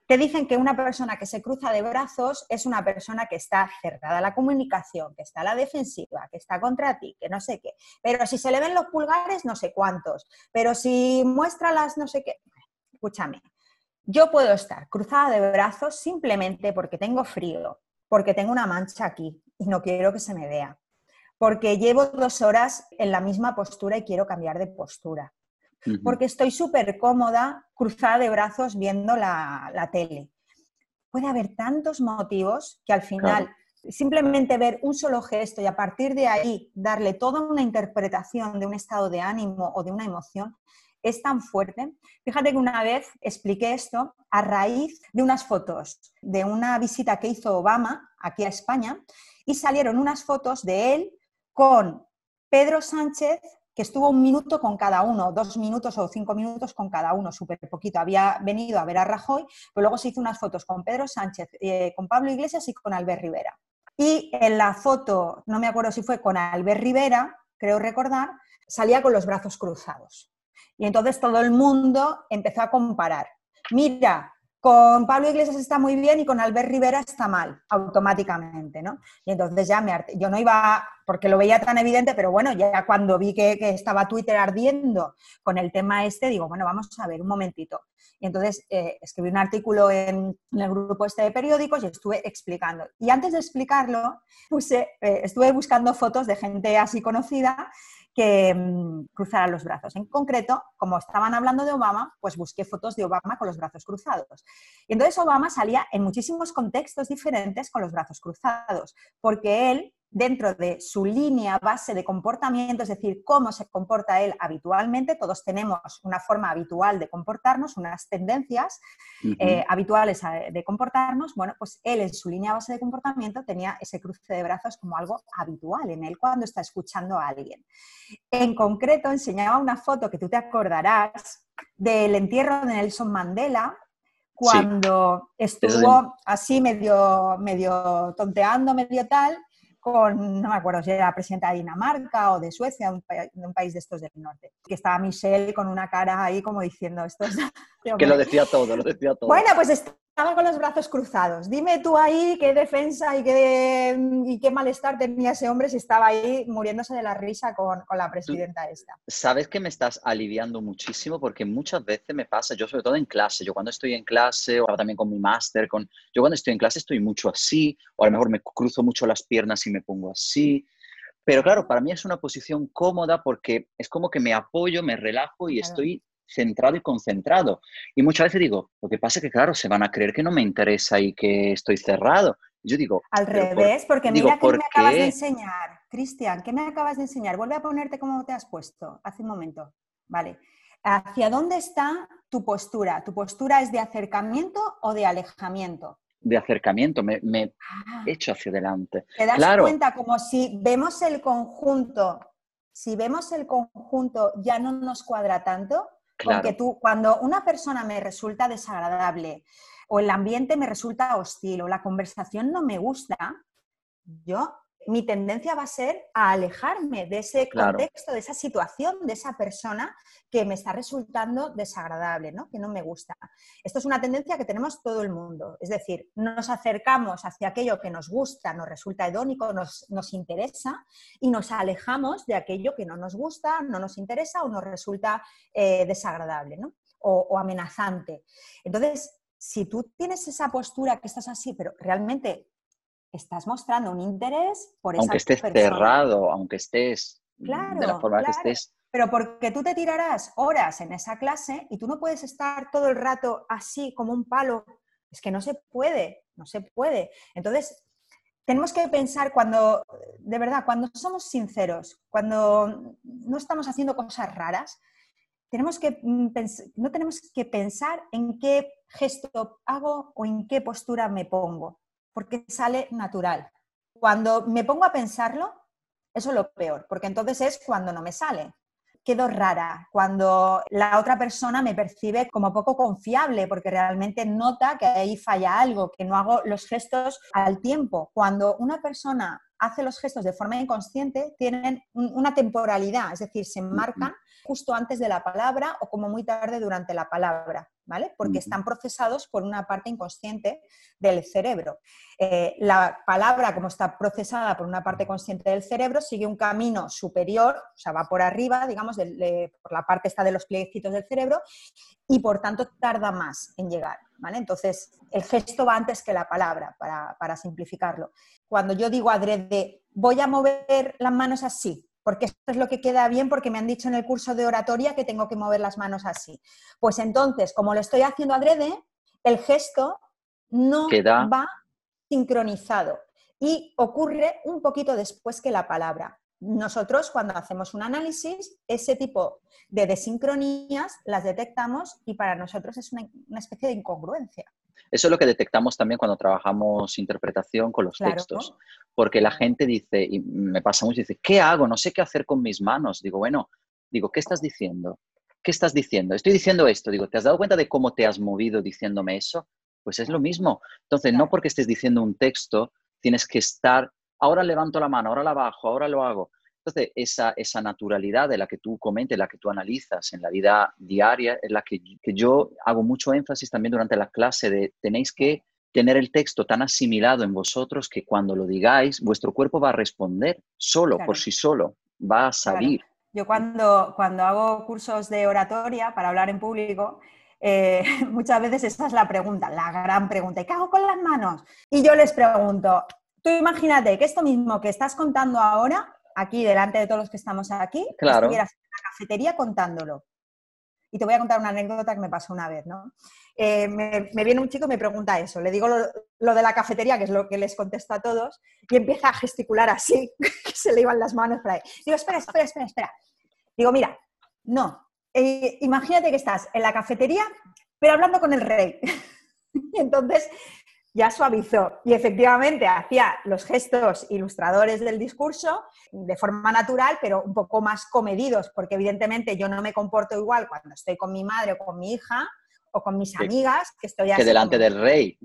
te dicen que una persona que se cruza de brazos es una persona que está cerrada a la comunicación, que está a la defensiva, que está contra ti, que no sé qué. Pero si se le ven los pulgares, no sé cuántos. Pero si muestra las no sé qué. Escúchame, yo puedo estar cruzada de brazos simplemente porque tengo frío, porque tengo una mancha aquí y no quiero que se me vea, porque llevo dos horas en la misma postura y quiero cambiar de postura porque estoy súper cómoda cruzada de brazos viendo la, tele. Puede haber tantos motivos que al final simplemente ver un solo gesto y a partir de ahí darle toda una interpretación de un estado de ánimo o de una emoción es tan fuerte. Fíjate que una vez expliqué esto a raíz de unas fotos de una visita que hizo Obama aquí a España y salieron unas fotos de él con Pedro Sánchez, que estuvo un minuto con cada uno, dos minutos o cinco minutos con cada uno, súper poquito. Había venido a ver a Rajoy, pero luego se hizo unas fotos con Pedro Sánchez, eh, con Pablo Iglesias y con Albert Rivera. Y en la foto, no me acuerdo si fue con Albert Rivera, creo recordar, salía con los brazos cruzados. Y entonces todo el mundo empezó a comparar. Mira, con Pablo Iglesias está muy bien y con Albert Rivera está mal, automáticamente, ¿no? Y entonces ya me yo no iba, porque lo veía tan evidente, pero bueno, ya cuando vi que, estaba Twitter ardiendo con el tema este, digo, bueno, vamos a ver un momentito. Y entonces eh, escribí un artículo en, el grupo este de periódicos y estuve explicando. Y antes de explicarlo, puse, eh, estuve buscando fotos de gente así conocida que mm, cruzara los brazos. En concreto, como estaban hablando de Obama, pues busqué fotos de Obama con los brazos cruzados. Y entonces Obama salía en muchísimos contextos diferentes con los brazos cruzados, porque él dentro de su línea base de comportamiento, es decir, cómo se comporta él habitualmente. Todos tenemos una forma habitual de comportarnos, unas tendencias eh, habituales de comportarnos. Bueno, pues él en su línea base de comportamiento tenía ese cruce de brazos como algo habitual en él cuando está escuchando a alguien. En concreto, enseñaba una foto que tú te acordarás del entierro de Nelson Mandela, cuando estuvo así medio, medio tonteando, medio tal, con, no me acuerdo si era presidenta de Dinamarca o de Suecia, un, de un país de estos del norte, que estaba Michelle con una cara ahí como diciendo esto. [LAUGHS] que lo decía todo, lo decía todo. Bueno, pues estaba con los brazos cruzados. Dime tú ahí qué defensa y qué, y qué malestar tenía ese hombre si estaba ahí muriéndose de la risa con, con, la presidenta esta. Sabes que me estás aliviando muchísimo porque muchas veces me pasa, yo sobre todo en clase, yo cuando estoy en clase o también con mi máster, con, yo cuando estoy en clase estoy mucho así, o a lo mejor me cruzo mucho las piernas y me pongo así. Pero claro, para mí es una posición cómoda porque es como que me apoyo, me relajo y estoy centrado y concentrado. Y muchas veces digo, lo que pasa es que, claro, se van a creer que no me interesa y que estoy cerrado. Yo digo... Al revés, porque mira que me acabas de enseñar, Cristian, ¿qué me acabas de enseñar? Vuelve a ponerte como te has puesto hace un momento. Vale. ¿Hacia dónde está tu postura? ¿Tu postura es de acercamiento o de alejamiento? De acercamiento, me, me ah. hecho hacia adelante. ¿Te das cuenta como si vemos el conjunto, si vemos el conjunto ya no nos cuadra tanto? Porque tú, cuando una persona me resulta desagradable o el ambiente me resulta hostil o la conversación no me gusta, yo mi tendencia va a ser a alejarme de ese contexto, de esa situación, de esa persona que me está resultando desagradable, ¿no? que no me gusta. Esto es una tendencia que tenemos todo el mundo. Es decir, nos acercamos hacia aquello que nos gusta, nos resulta hedónico, nos, interesa y nos alejamos de aquello que no nos gusta, no nos interesa o nos resulta eh, desagradable o, o amenazante. Entonces, si tú tienes esa postura que estás así, pero realmente estás mostrando un interés por esa Aunque estés cerrado, aunque estés claro, de la forma que estés. Pero porque tú te tirarás horas en esa clase y tú no puedes estar todo el rato así como un palo. Es que no se puede, no se puede. Entonces, tenemos que pensar cuando, de verdad, cuando somos sinceros, cuando no estamos haciendo cosas raras, tenemos que, mm, no tenemos que pensar en qué gesto hago o en qué postura me pongo porque sale natural. Cuando me pongo a pensarlo, eso es lo peor, porque entonces es cuando no me sale. Quedo rara cuando la otra persona me percibe como poco confiable porque realmente nota que ahí falla algo, que no hago los gestos al tiempo. Cuando una persona hace los gestos de forma inconsciente, tienen una temporalidad, es decir, se marcan justo antes de la palabra o como muy tarde durante la palabra. Porque están procesados por una parte inconsciente del cerebro. Eh, la palabra, como está procesada por una parte consciente del cerebro, sigue un camino superior, o sea, va por arriba, digamos, por la parte esta de los plieguecitos del cerebro, y por tanto tarda más en llegar, Entonces, el gesto va antes que la palabra, para, para simplificarlo. Cuando yo digo adrede, voy a mover las manos así, porque esto es lo que queda bien porque me han dicho en el curso de oratoria que tengo que mover las manos así. Pues entonces, como lo estoy haciendo adrede, el gesto no va sincronizado y ocurre un poquito después que la palabra. Nosotros cuando hacemos un análisis, ese tipo de desincronías las detectamos y para nosotros es una, especie de incongruencia. Eso es lo que detectamos también cuando trabajamos interpretación con los textos, porque la gente dice, y me pasa mucho, dice, ¿qué hago? No sé qué hacer con mis manos. Digo, bueno, digo, ¿qué estás diciendo? ¿Qué estás diciendo? Estoy diciendo esto. Digo, ¿te has dado cuenta de cómo te has movido diciéndome eso? Pues es lo mismo. Entonces, no porque estés diciendo un texto, tienes que estar, ahora levanto la mano, ahora la bajo, ahora lo hago. Entonces, esa, esa naturalidad de la que tú comentes, la que tú analizas en la vida diaria, es la que, que yo hago mucho énfasis también durante la clase de tenéis que tener el texto tan asimilado en vosotros que cuando lo digáis, vuestro cuerpo va a responder solo, por sí solo, va a salir. Yo cuando, cuando hago cursos de oratoria para hablar en público, eh, [LAUGHS] muchas veces esa es la pregunta, la gran pregunta. ¿Y qué hago con las manos? Y yo les pregunto, tú imagínate que esto mismo que estás contando ahora, aquí delante de todos los que estamos aquí, claro. estuvieras en la cafetería contándolo. Y te voy a contar una anécdota que me pasó una vez, ¿no? Eh, me, viene un chico y me pregunta eso. Le digo lo, de la cafetería, que es lo que les contesto a todos, y empieza a gesticular así, [LAUGHS] que se le iban las manos por ahí. Digo, espera, espera, espera, espera. Digo, mira, no, eh, imagínate que estás en la cafetería, pero hablando con el rey. [LAUGHS] y entonces ya suavizó y efectivamente hacía los gestos ilustradores del discurso de forma natural, pero un poco más comedidos, porque evidentemente yo no me comporto igual cuando estoy con mi madre o con mi hija o con mis amigas, que estoy Que delante del rey.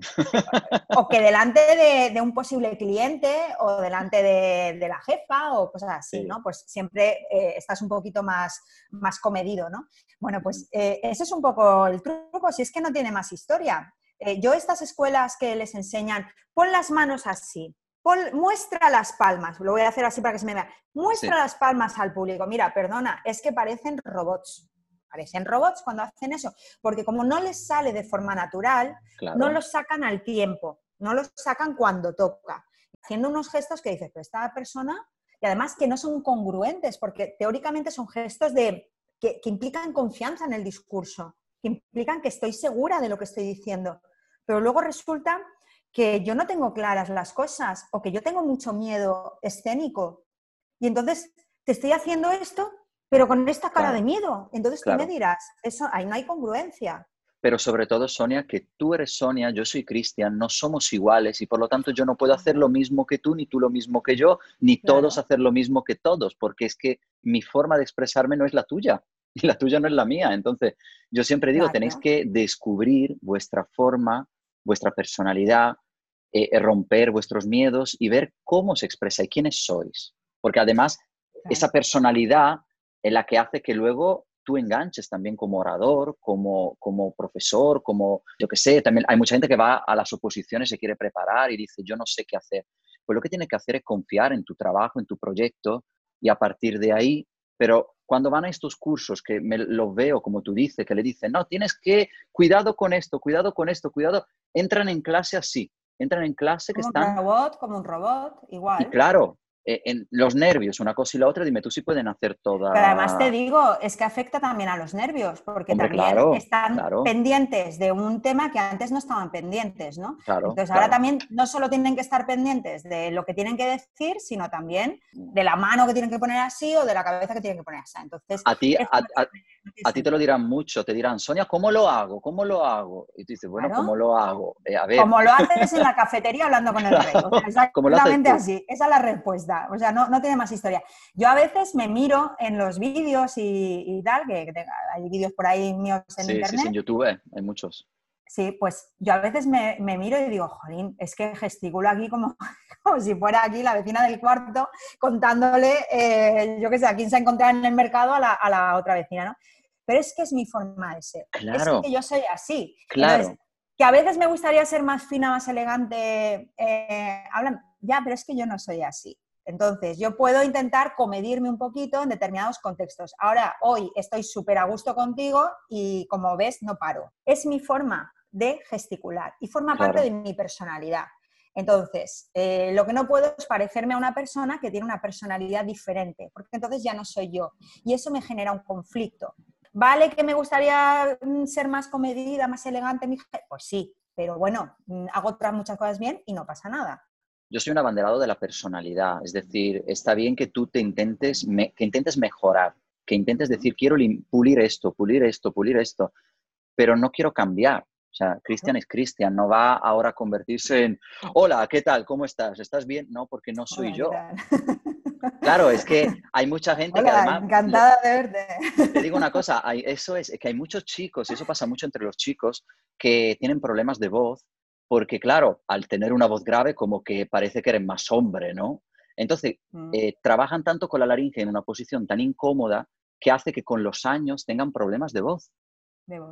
O que delante de, un posible cliente o delante de, la jefa o cosas así, ¿no? Pues siempre eh, estás un poquito más, más comedido, ¿no? Bueno, pues eh, ese es un poco el truco, si es que no tiene más historia. Eh, yo estas escuelas que les enseñan, pon las manos así, muestra las palmas, lo voy a hacer así para que se me vea, muestra las palmas al público. Mira, perdona, es que parecen robots parecen robots cuando hacen eso, porque como no les sale de forma natural, no los sacan al tiempo, no los sacan cuando toca, haciendo unos gestos que dices, pero esta persona, y además que no son congruentes, porque teóricamente son gestos de, que, que implican confianza en el discurso, que implican que estoy segura de lo que estoy diciendo, pero luego resulta que yo no tengo claras las cosas o que yo tengo mucho miedo escénico. Y entonces te estoy haciendo esto pero con esta cara de miedo. Entonces tú me dirás, eso, ahí no hay congruencia. Pero sobre todo, Sonia, que tú eres Sonia, yo soy Cristian, no somos iguales y por lo tanto yo no puedo hacer lo mismo que tú, ni tú lo mismo que yo, ni todos hacer lo mismo que todos, porque es que mi forma de expresarme no es la tuya [LAUGHS] y la tuya no es la mía. Entonces, yo siempre digo, tenéis que descubrir vuestra forma, vuestra personalidad, eh, eh, romper vuestros miedos y ver cómo se expresa y quiénes sois. Porque además, esa personalidad es la que hace que luego tú enganches también como orador, como, como profesor, como, yo qué sé, también hay mucha gente que va a las oposiciones, se quiere preparar y dice, yo no sé qué hacer. Pues lo que tiene que hacer es confiar en tu trabajo, en tu proyecto y a partir de ahí, pero cuando van a estos cursos, que me lo veo como tú dices, que le dicen, no, tienes que, cuidado con esto, cuidado con esto, cuidado, entran en clase así, entran en clase que están... Como un robot, como un robot, igual. Y claro, en los nervios, una cosa y la otra, dime tú si pueden hacer toda... Pero además te digo, es que afecta también a los nervios, porque también están pendientes de un tema que antes no estaban pendientes, ¿no? Entonces ahora también no solo tienen que estar pendientes de lo que tienen que decir, sino también de la mano que tienen que poner así o de la cabeza que tienen que poner así. Entonces, a ti, a, ti te lo dirán mucho, te dirán, Sonia, ¿cómo lo hago? ¿Cómo lo hago? Y tú dices, bueno, ¿cómo lo hago? Eh, a ver. Como lo haces en la [LAUGHS] cafetería hablando con el rey. exactamente así, esa es la respuesta o sea, no, tiene más historia. Yo a veces me miro en los vídeos y, tal, que, hay vídeos por ahí míos en internet. Sí, sí, en YouTube hay muchos. Sí, pues yo a veces me, miro y digo, jolín, es que gesticulo aquí como, [LAUGHS] como si fuera aquí la vecina del cuarto contándole, eh, yo qué sé, a quién se ha encontrado en el mercado a la, otra vecina, ¿no? Pero es que es mi forma de ser. Claro. Es que yo soy así. Claro. que a veces me gustaría ser más fina, más elegante, eh, hablan, ya, pero es que yo no soy así. Entonces, yo puedo intentar comedirme un poquito en determinados contextos. Ahora, hoy estoy súper a gusto contigo y como ves, no paro. Es mi forma de gesticular y forma parte de mi personalidad. Entonces, eh, lo que no puedo es parecerme a una persona que tiene una personalidad diferente, porque entonces ya no soy yo. Y eso me genera un conflicto. ¿Vale que me gustaría mm, ser más comedida, más elegante? Pues sí, pero bueno, mm, hago otras muchas cosas bien y no pasa nada. Yo soy un abanderado de la personalidad, es decir, está bien que tú te intentes, que intentes mejorar, que intentes decir, quiero pulir esto, pulir esto, pulir esto, pero no quiero cambiar. O sea, Cristian es Cristian, no va ahora a convertirse en, hola, ¿qué tal? ¿Cómo estás? ¿Estás bien? No, porque no soy yo. Claro, es que [LAUGHS] hay mucha gente que además... Encantada de verte. Te digo una cosa, eso es que hay muchos chicos, y eso pasa mucho entre los chicos, que tienen problemas de voz, porque claro, al tener una voz grave como que parece que eres más hombre, ¿no? Entonces, mm. eh, trabajan tanto con la laringe en una posición tan incómoda que hace que con los años tengan problemas de voz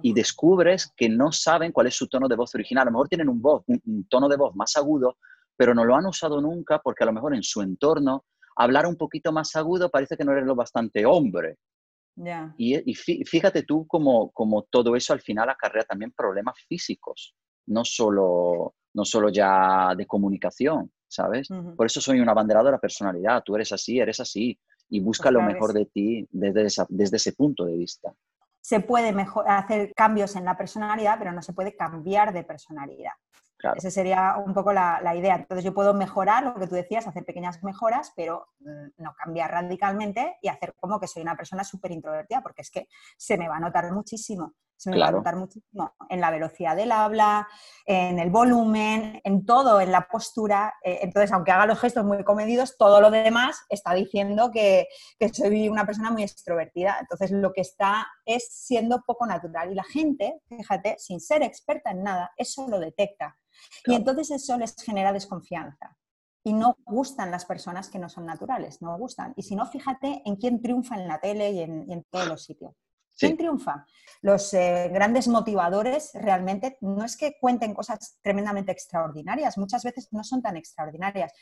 y descubres que no saben cuál es su tono de voz original. A lo mejor tienen un, voz, un, tono de voz más agudo, pero no lo han usado nunca porque a lo mejor en su entorno hablar un poquito más agudo parece que no eres lo bastante hombre. Y, fíjate tú como, como todo eso al final acarrea también problemas físicos, no solo, no solo ya de comunicación, ¿sabes? Por eso soy una abanderada de la personalidad. Tú eres así, eres así. Y busca lo mejor de ti desde, desde ese punto de vista se puede hacer cambios en la personalidad, pero no se puede cambiar de personalidad. Esa sería un poco la, idea. Entonces yo puedo mejorar lo que tú decías, hacer pequeñas mejoras, pero mm, no cambiar radicalmente y hacer como que soy una persona súper introvertida, porque es que se me va a notar muchísimo. Se me va a notar muchísimo en la velocidad del habla, en el volumen, en todo, en la postura. Eh, entonces, aunque haga los gestos muy comedidos, todo lo demás está diciendo que, que soy una persona muy extrovertida. Entonces, lo que está es siendo poco natural. Y la gente, fíjate, sin ser experta en nada, eso lo detecta y entonces eso les genera desconfianza. Y no gustan las personas que no son naturales, no gustan. Y si no, fíjate en quién triunfa en la tele y en, todos los sitios. ¿Quién triunfa? Los eh, grandes motivadores realmente no es que cuenten cosas tremendamente extraordinarias, muchas veces no son tan extraordinarias,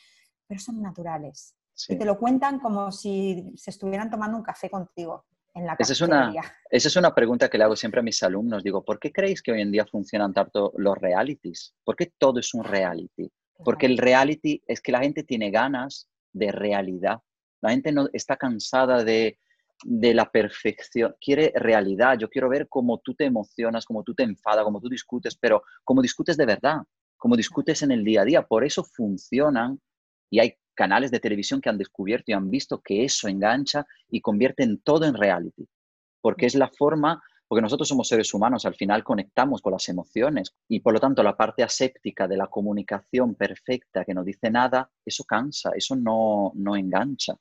pero son naturales. Y te lo cuentan como si se estuvieran tomando un café contigo esa es, una, esa es una pregunta que le hago siempre a mis alumnos. Digo, ¿por qué creéis que hoy en día funcionan tanto los realities? ¿Por qué todo es un reality? Porque el reality es que la gente tiene ganas de realidad. La gente no está cansada de, de la perfección, quiere realidad. Yo quiero ver cómo tú te emocionas, cómo tú te enfadas, cómo tú discutes, pero cómo discutes de verdad, cómo discutes en el día a día. Por eso funcionan y hay canales de televisión que han descubierto y han visto que eso engancha y convierte en todo en reality, porque es la forma, porque nosotros somos seres humanos, al final conectamos con las emociones y por lo tanto la parte aséptica de la comunicación perfecta que no dice nada, eso cansa, eso no, no engancha.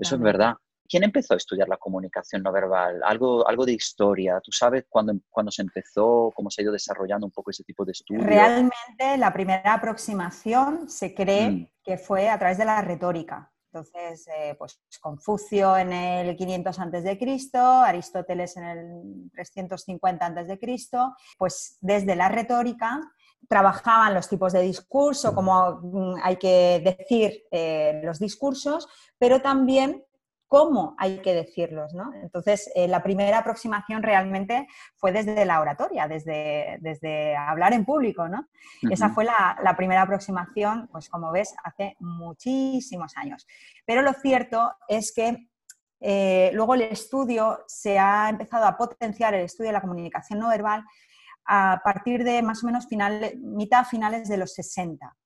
Eso es verdad. ¿Quién empezó a estudiar la comunicación no verbal? Algo, algo de historia. ¿Tú sabes cuándo, cuándo se empezó, cómo se ha ido desarrollando un poco ese tipo de estudios? Realmente la primera aproximación se cree mm. que fue a través de la retórica. Entonces, eh, pues Confucio en el 500 a.C., Aristóteles en el 350 a.C., pues desde la retórica trabajaban los tipos de discurso, cómo mm, hay que decir eh, los discursos, pero también cómo hay que decirlos, ¿no? Entonces, eh, la primera aproximación realmente fue desde la oratoria, desde, desde hablar en público, ¿no? Esa fue la, primera aproximación, pues como ves, hace muchísimos años. Pero lo cierto es que eh, luego el estudio se ha empezado a potenciar, el estudio de la comunicación no verbal, a partir de más o menos mitad finales de los 60,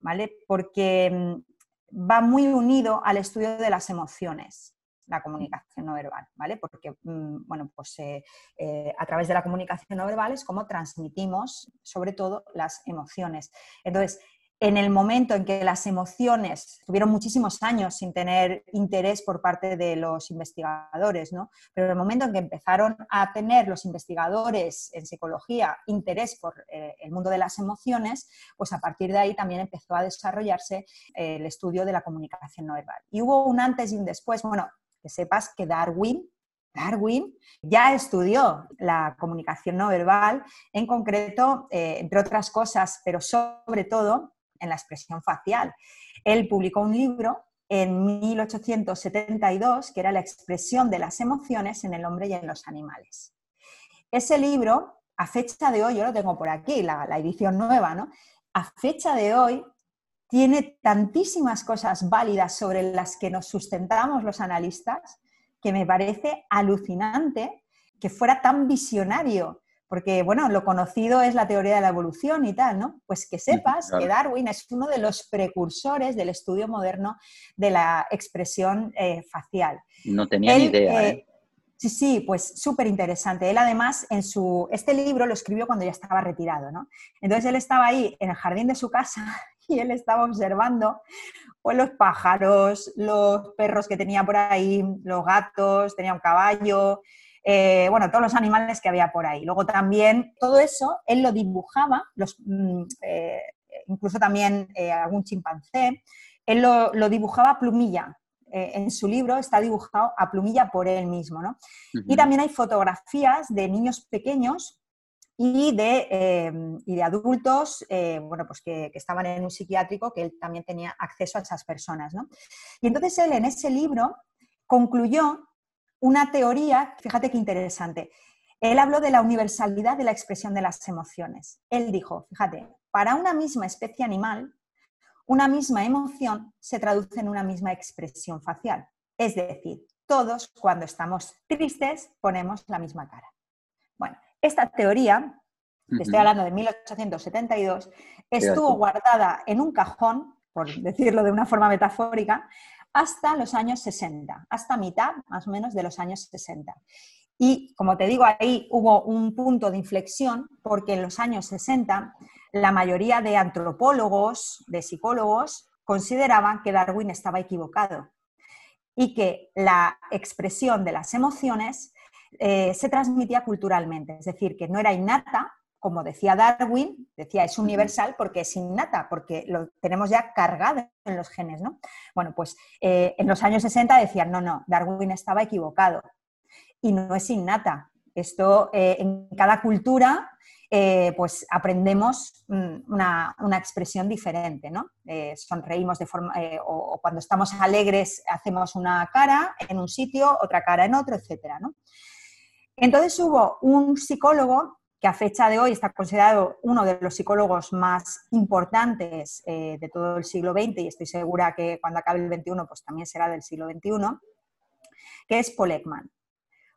¿vale? Porque mm, va muy unido al estudio de las emociones la comunicación no verbal, ¿vale? Porque, mm, bueno, pues eh, eh, a través de la comunicación no verbal es como transmitimos, sobre todo, las emociones. Entonces, en el momento en que las emociones tuvieron muchísimos años sin tener interés por parte de los investigadores, ¿no? pero en el momento en que empezaron a tener los investigadores en psicología interés por eh, el mundo de las emociones, pues a partir de ahí también empezó a desarrollarse eh, el estudio de la comunicación no verbal. Y hubo un antes y un después. Bueno, que sepas que Darwin Darwin ya estudió la comunicación no verbal, en concreto, eh, entre otras cosas, pero sobre todo en la expresión facial. Él publicó un libro en 1872 que era la expresión de las emociones en el hombre y en los animales. Ese libro, a fecha de hoy, yo lo tengo por aquí, la, edición nueva, ¿no? a fecha de hoy tiene tantísimas cosas válidas sobre las que nos sustentamos los analistas que me parece alucinante que fuera tan visionario porque, bueno, lo conocido es la teoría de la evolución y tal, ¿no? Pues que sepas que Darwin es uno de los precursores del estudio moderno de la expresión eh, facial. No tenía ni idea, eh, ¿eh? Sí, sí, pues súper interesante. Él además en su, este libro lo escribió cuando ya estaba retirado, ¿no? Entonces él estaba ahí en el jardín de su casa [LAUGHS] y él estaba observando pues, los pájaros, los perros que tenía por ahí, los gatos, tenía un caballo, eh, bueno, todos los animales que había por ahí. Luego también todo eso, él lo dibujaba, los, mm, eh, incluso también eh, algún chimpancé, él lo, dibujaba a plumilla. en su libro está dibujado a plumilla por él mismo. ¿no? Y también hay fotografías de niños pequeños y de, de adultos bueno, pues que, que, estaban en un psiquiátrico que él también tenía acceso a esas personas. ¿no? Y entonces él en ese libro concluyó una teoría, fíjate qué interesante. Él habló de la universalidad de la expresión de las emociones. Él dijo, fíjate, para una misma especie animal, una misma emoción se traduce en una misma expresión facial. Es decir, todos cuando estamos tristes ponemos la misma cara. Bueno, esta teoría, estoy hablando de 1872, estuvo guardada en un cajón, por decirlo de una forma metafórica, hasta los años 60, hasta mitad más o menos de los años 60. Y como te digo, ahí hubo un punto de inflexión porque en los años 60 la mayoría de antropólogos, de psicólogos, consideraban que Darwin estaba equivocado y que la expresión de las emociones eh, se transmitía culturalmente, es decir, que no era innata, como decía Darwin, decía es universal porque es innata, porque lo tenemos ya cargado en los genes, ¿no? Bueno, pues eh, en los años 60 decían, no, no, Darwin estaba equivocado y no es innata. Esto eh, en cada cultura eh, pues aprendemos mm, una, expresión diferente, ¿no? sonreímos de forma, o, o, cuando estamos alegres hacemos una cara en un sitio, otra cara en otro, etcétera, ¿no? Entonces hubo un psicólogo que a fecha de hoy está considerado uno de los psicólogos más importantes eh, de todo el siglo XX y estoy segura que cuando acabe el XXI pues también será del siglo XXI, que es Paul Ekman.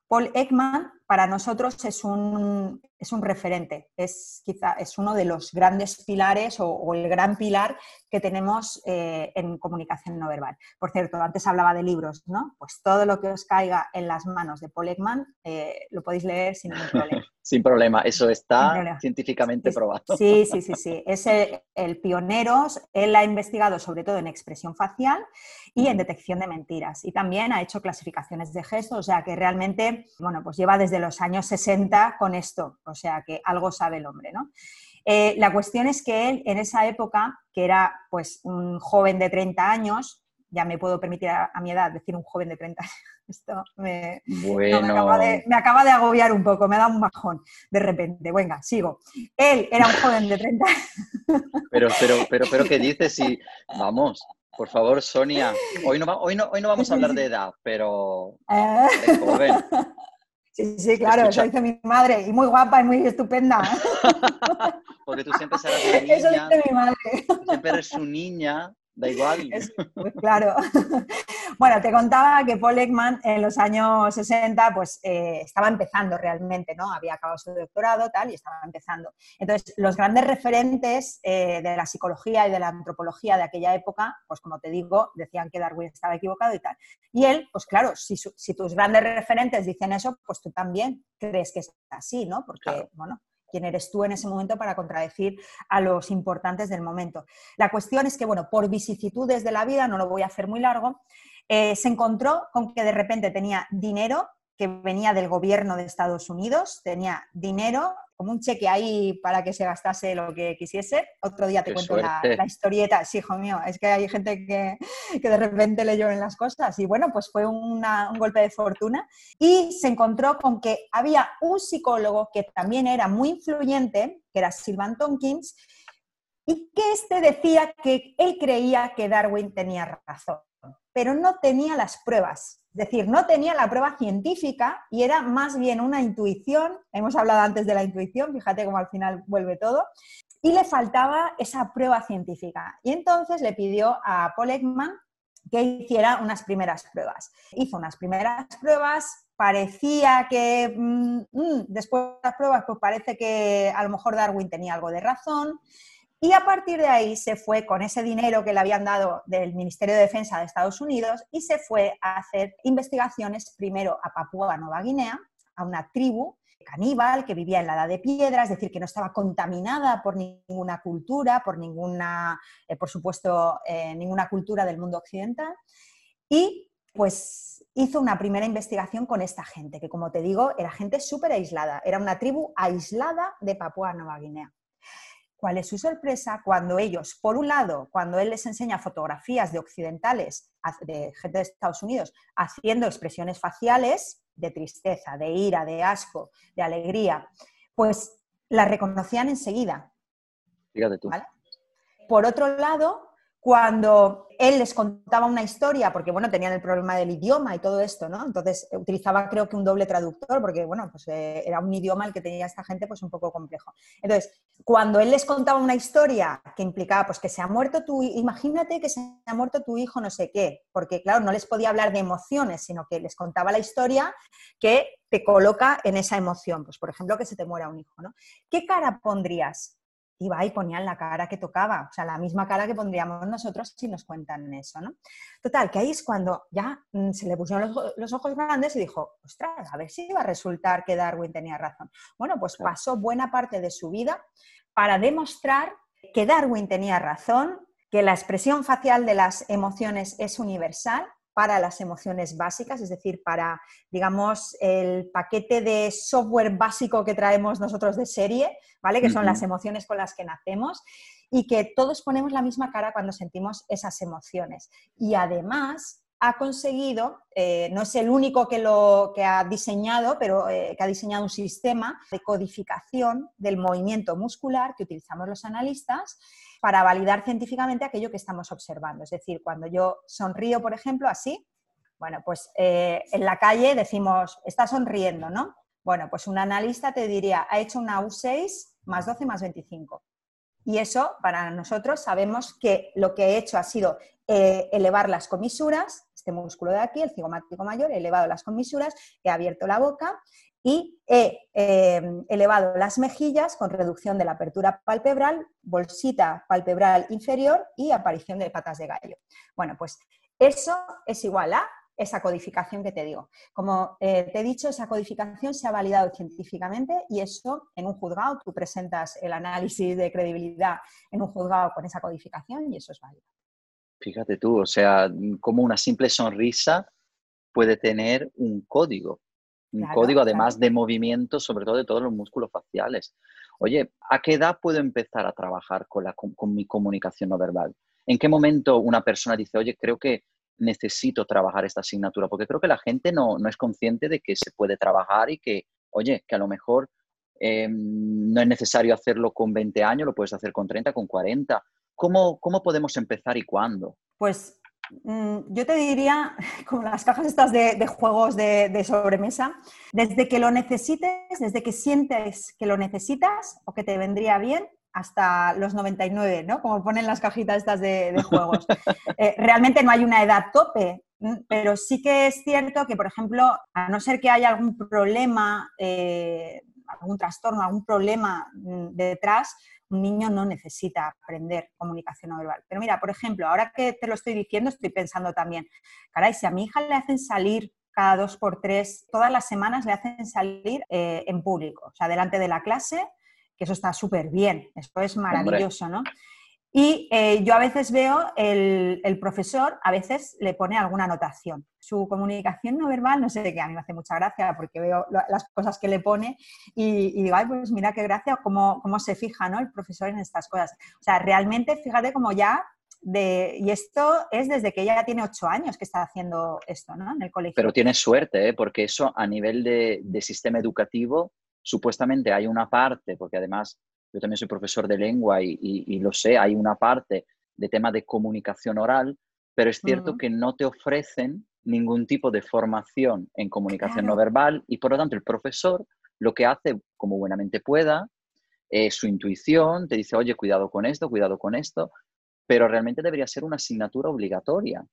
Paul Ekman para nosotros es un, es un referente, es, quizá, es uno de los grandes pilares o, el gran pilar que tenemos eh, en comunicación no verbal. Por cierto, antes hablaba de libros, ¿no? Pues todo lo que os caiga en las manos de Paul Ekman eh, lo podéis leer sin ningún problema. [LAUGHS] sin problema, eso está científicamente probado. Sí, sí, sí, sí. Es el, el, pionero, él ha investigado sobre todo en expresión facial y en detección de mentiras. Y también ha hecho clasificaciones de gestos, o sea que realmente, bueno, pues lleva desde los años 60 con esto, o sea que algo sabe el hombre, ¿no? Eh, la cuestión es que él en esa época, que era pues un joven de 30 años, ya me puedo permitir a, mi edad decir un joven de 30 años, [LAUGHS] esto me, me, acaba de, agobiar un poco, me da un bajón de repente. Venga, sigo. Él era un joven de 30 años. [LAUGHS] Pero, pero, pero, pero, ¿qué dices? Si, vamos, por favor, Sonia, hoy no, hoy no, hoy no vamos a hablar de edad, pero eh. joven. Sí, sí, claro, eso dice mi madre, y muy guapa y muy estupenda. [LAUGHS] Porque tú siempre serás una niña. Eso dice mi madre. Siempre eres su niña da igual. pues claro. [LAUGHS] bueno, te contaba que Paul Ekman en los años 60 pues eh, estaba empezando realmente, ¿no? Había acabado su doctorado tal y estaba empezando. Entonces, los grandes referentes eh, de la psicología y de la antropología de aquella época, pues como te digo, decían que Darwin estaba equivocado y tal. Y él, pues claro, si, si tus grandes referentes dicen eso, pues tú también crees que es así, ¿no? Porque, bueno, quién eres tú en ese momento para contradecir a los importantes del momento. La cuestión es que, bueno, por vicisitudes de la vida, no lo voy a hacer muy largo, eh, se encontró con que de repente tenía dinero que venía del gobierno de Estados Unidos, tenía dinero, como un cheque ahí para que se gastase lo que quisiese. Otro día te cuento la, historieta. Sí, hijo mío, es que hay gente que, de repente le en las cosas. Y bueno, pues fue un golpe de fortuna. Y se encontró con que había un psicólogo que también era muy influyente, que era Sylvan Tompkins, y que este decía que él creía que Darwin tenía razón, pero no tenía las pruebas decir, no tenía la prueba científica y era más bien una intuición, hemos hablado antes de la intuición, fíjate cómo al final vuelve todo, y le faltaba esa prueba científica. Y entonces le pidió a Paul Ekman que hiciera unas primeras pruebas. Hizo unas primeras pruebas, parecía que mm, mm, después de las pruebas, pues parece que a lo mejor Darwin tenía algo de razón. Y a partir de ahí se fue con ese dinero que le habían dado del Ministerio de Defensa de Estados Unidos y se fue a hacer investigaciones primero a Papúa Nueva Guinea, a una tribu caníbal que vivía en la edad de piedra, es decir, que no estaba contaminada por ninguna cultura, por ninguna, eh, por supuesto, eh, ninguna cultura del mundo occidental. Y pues hizo una primera investigación con esta gente, que como te digo, era gente súper aislada, era una tribu aislada de Papúa Nueva Guinea. ¿Cuál es su sorpresa cuando ellos, por un lado, cuando él les enseña fotografías de occidentales, de gente de Estados Unidos, haciendo expresiones faciales de tristeza, de ira, de asco, de alegría, pues las reconocían enseguida. Fíjate tú. Por otro lado, cuando él les contaba una historia, porque bueno, tenían el problema del idioma y todo esto, ¿no? Entonces eh, utilizaba creo que un doble traductor, porque bueno, pues eh, era un idioma el que tenía esta gente pues un poco complejo. Entonces, cuando él les contaba una historia que implicaba pues que se ha muerto tu, imagínate que se ha muerto tu hijo no sé qué, porque claro, no les podía hablar de emociones, sino que les contaba la historia que te coloca en esa emoción, pues por ejemplo que se te muera un hijo, ¿no? ¿Qué cara pondrías iba y ponían la cara que tocaba, o sea, la misma cara que pondríamos nosotros si nos cuentan eso, ¿no? Total, que ahí es cuando ya mm, se le pusieron los, ojos grandes y dijo, ostras, a ver si iba a resultar que Darwin tenía razón. Bueno, pues pasó buena parte de su vida para demostrar que Darwin tenía razón, que la expresión facial de las emociones es universal para las emociones básicas, es decir, para, digamos, el paquete de software básico que traemos nosotros de serie, ¿vale? Que son las emociones con las que nacemos y que todos ponemos la misma cara cuando sentimos esas emociones. Y además ha conseguido, eh, no es el único que lo que ha diseñado, pero eh, que ha diseñado un sistema de codificación del movimiento muscular que utilizamos los analistas para validar científicamente aquello que estamos observando. Es decir, cuando yo sonrío, por ejemplo, así, bueno, pues eh, en la calle decimos, está sonriendo, ¿no? Bueno, pues un analista te diría, ha hecho una U6 más 12 más 25. Y eso, para nosotros, sabemos que lo que he hecho ha sido eh, elevar las comisuras, este músculo de aquí, el cigomático mayor, he elevado las comisuras, he abierto la boca y he eh, elevado las mejillas con reducción de la apertura palpebral, bolsita palpebral inferior y aparición de patas de gallo. Bueno, pues eso es igual a esa codificación que te digo. Como eh, te he dicho, esa codificación se ha validado científicamente y eso en un juzgado, tú presentas el análisis de credibilidad en un juzgado con esa codificación y eso es válido. Fíjate tú, o sea, como una simple sonrisa puede tener un código un código además de movimiento, sobre todo de todos los músculos faciales. Oye, ¿a qué edad puedo empezar a trabajar con, la, con, mi comunicación no verbal? ¿En qué momento una persona dice, oye, creo que necesito trabajar esta asignatura? Porque creo que la gente no, no es consciente de que se puede trabajar y que, oye, que a lo mejor em, no es necesario hacerlo con 20 años, lo puedes hacer con 30, con 40. ¿Cómo, cómo podemos empezar y cuándo? Pues Mm, yo te diría, [LAUGHS] como las cajas estas de, juegos de, sobremesa, desde que lo necesites, desde que sientes que lo necesitas o que te vendría bien, hasta los 99, ¿no? Como ponen las cajitas estas de, juegos. [LAUGHS] Eh, realmente no hay una edad tope, pero sí que es cierto que, por ejemplo, a no ser que haya algún problema, eh, algún trastorno, algún problema mm, detrás, un niño no necesita aprender comunicación no verbal. Pero mira, por ejemplo, ahora que te lo estoy diciendo, estoy pensando también, caray, si a mi hija le hacen salir cada dos por tres, todas las semanas le hacen salir eh, en público, o sea, delante de la clase, que eso está súper bien, eso es maravilloso, ¿no? Y eh, yo a veces veo el, profesor, a veces le pone alguna anotación. Su comunicación no verbal, no sé qué, a mí me hace mucha gracia porque veo las cosas que le pone y, digo, ay, pues mira qué gracia cómo, cómo se fija ¿no? el profesor en estas cosas. O sea, realmente fíjate como ya de, y esto es desde que ella tiene ocho años que está haciendo esto, ¿no? En el colegio. Pero tiene suerte, ¿eh? porque eso a nivel de, de, sistema educativo, supuestamente hay una parte, porque además yo también soy profesor de lengua y, lo sé, hay una parte de tema de comunicación oral, pero es cierto que no te ofrecen ningún tipo de formación en comunicación no verbal y por lo tanto el profesor lo que hace como buenamente pueda eh, su intuición, te dice, oye, cuidado con esto, cuidado con esto, pero realmente debería ser una asignatura obligatoria.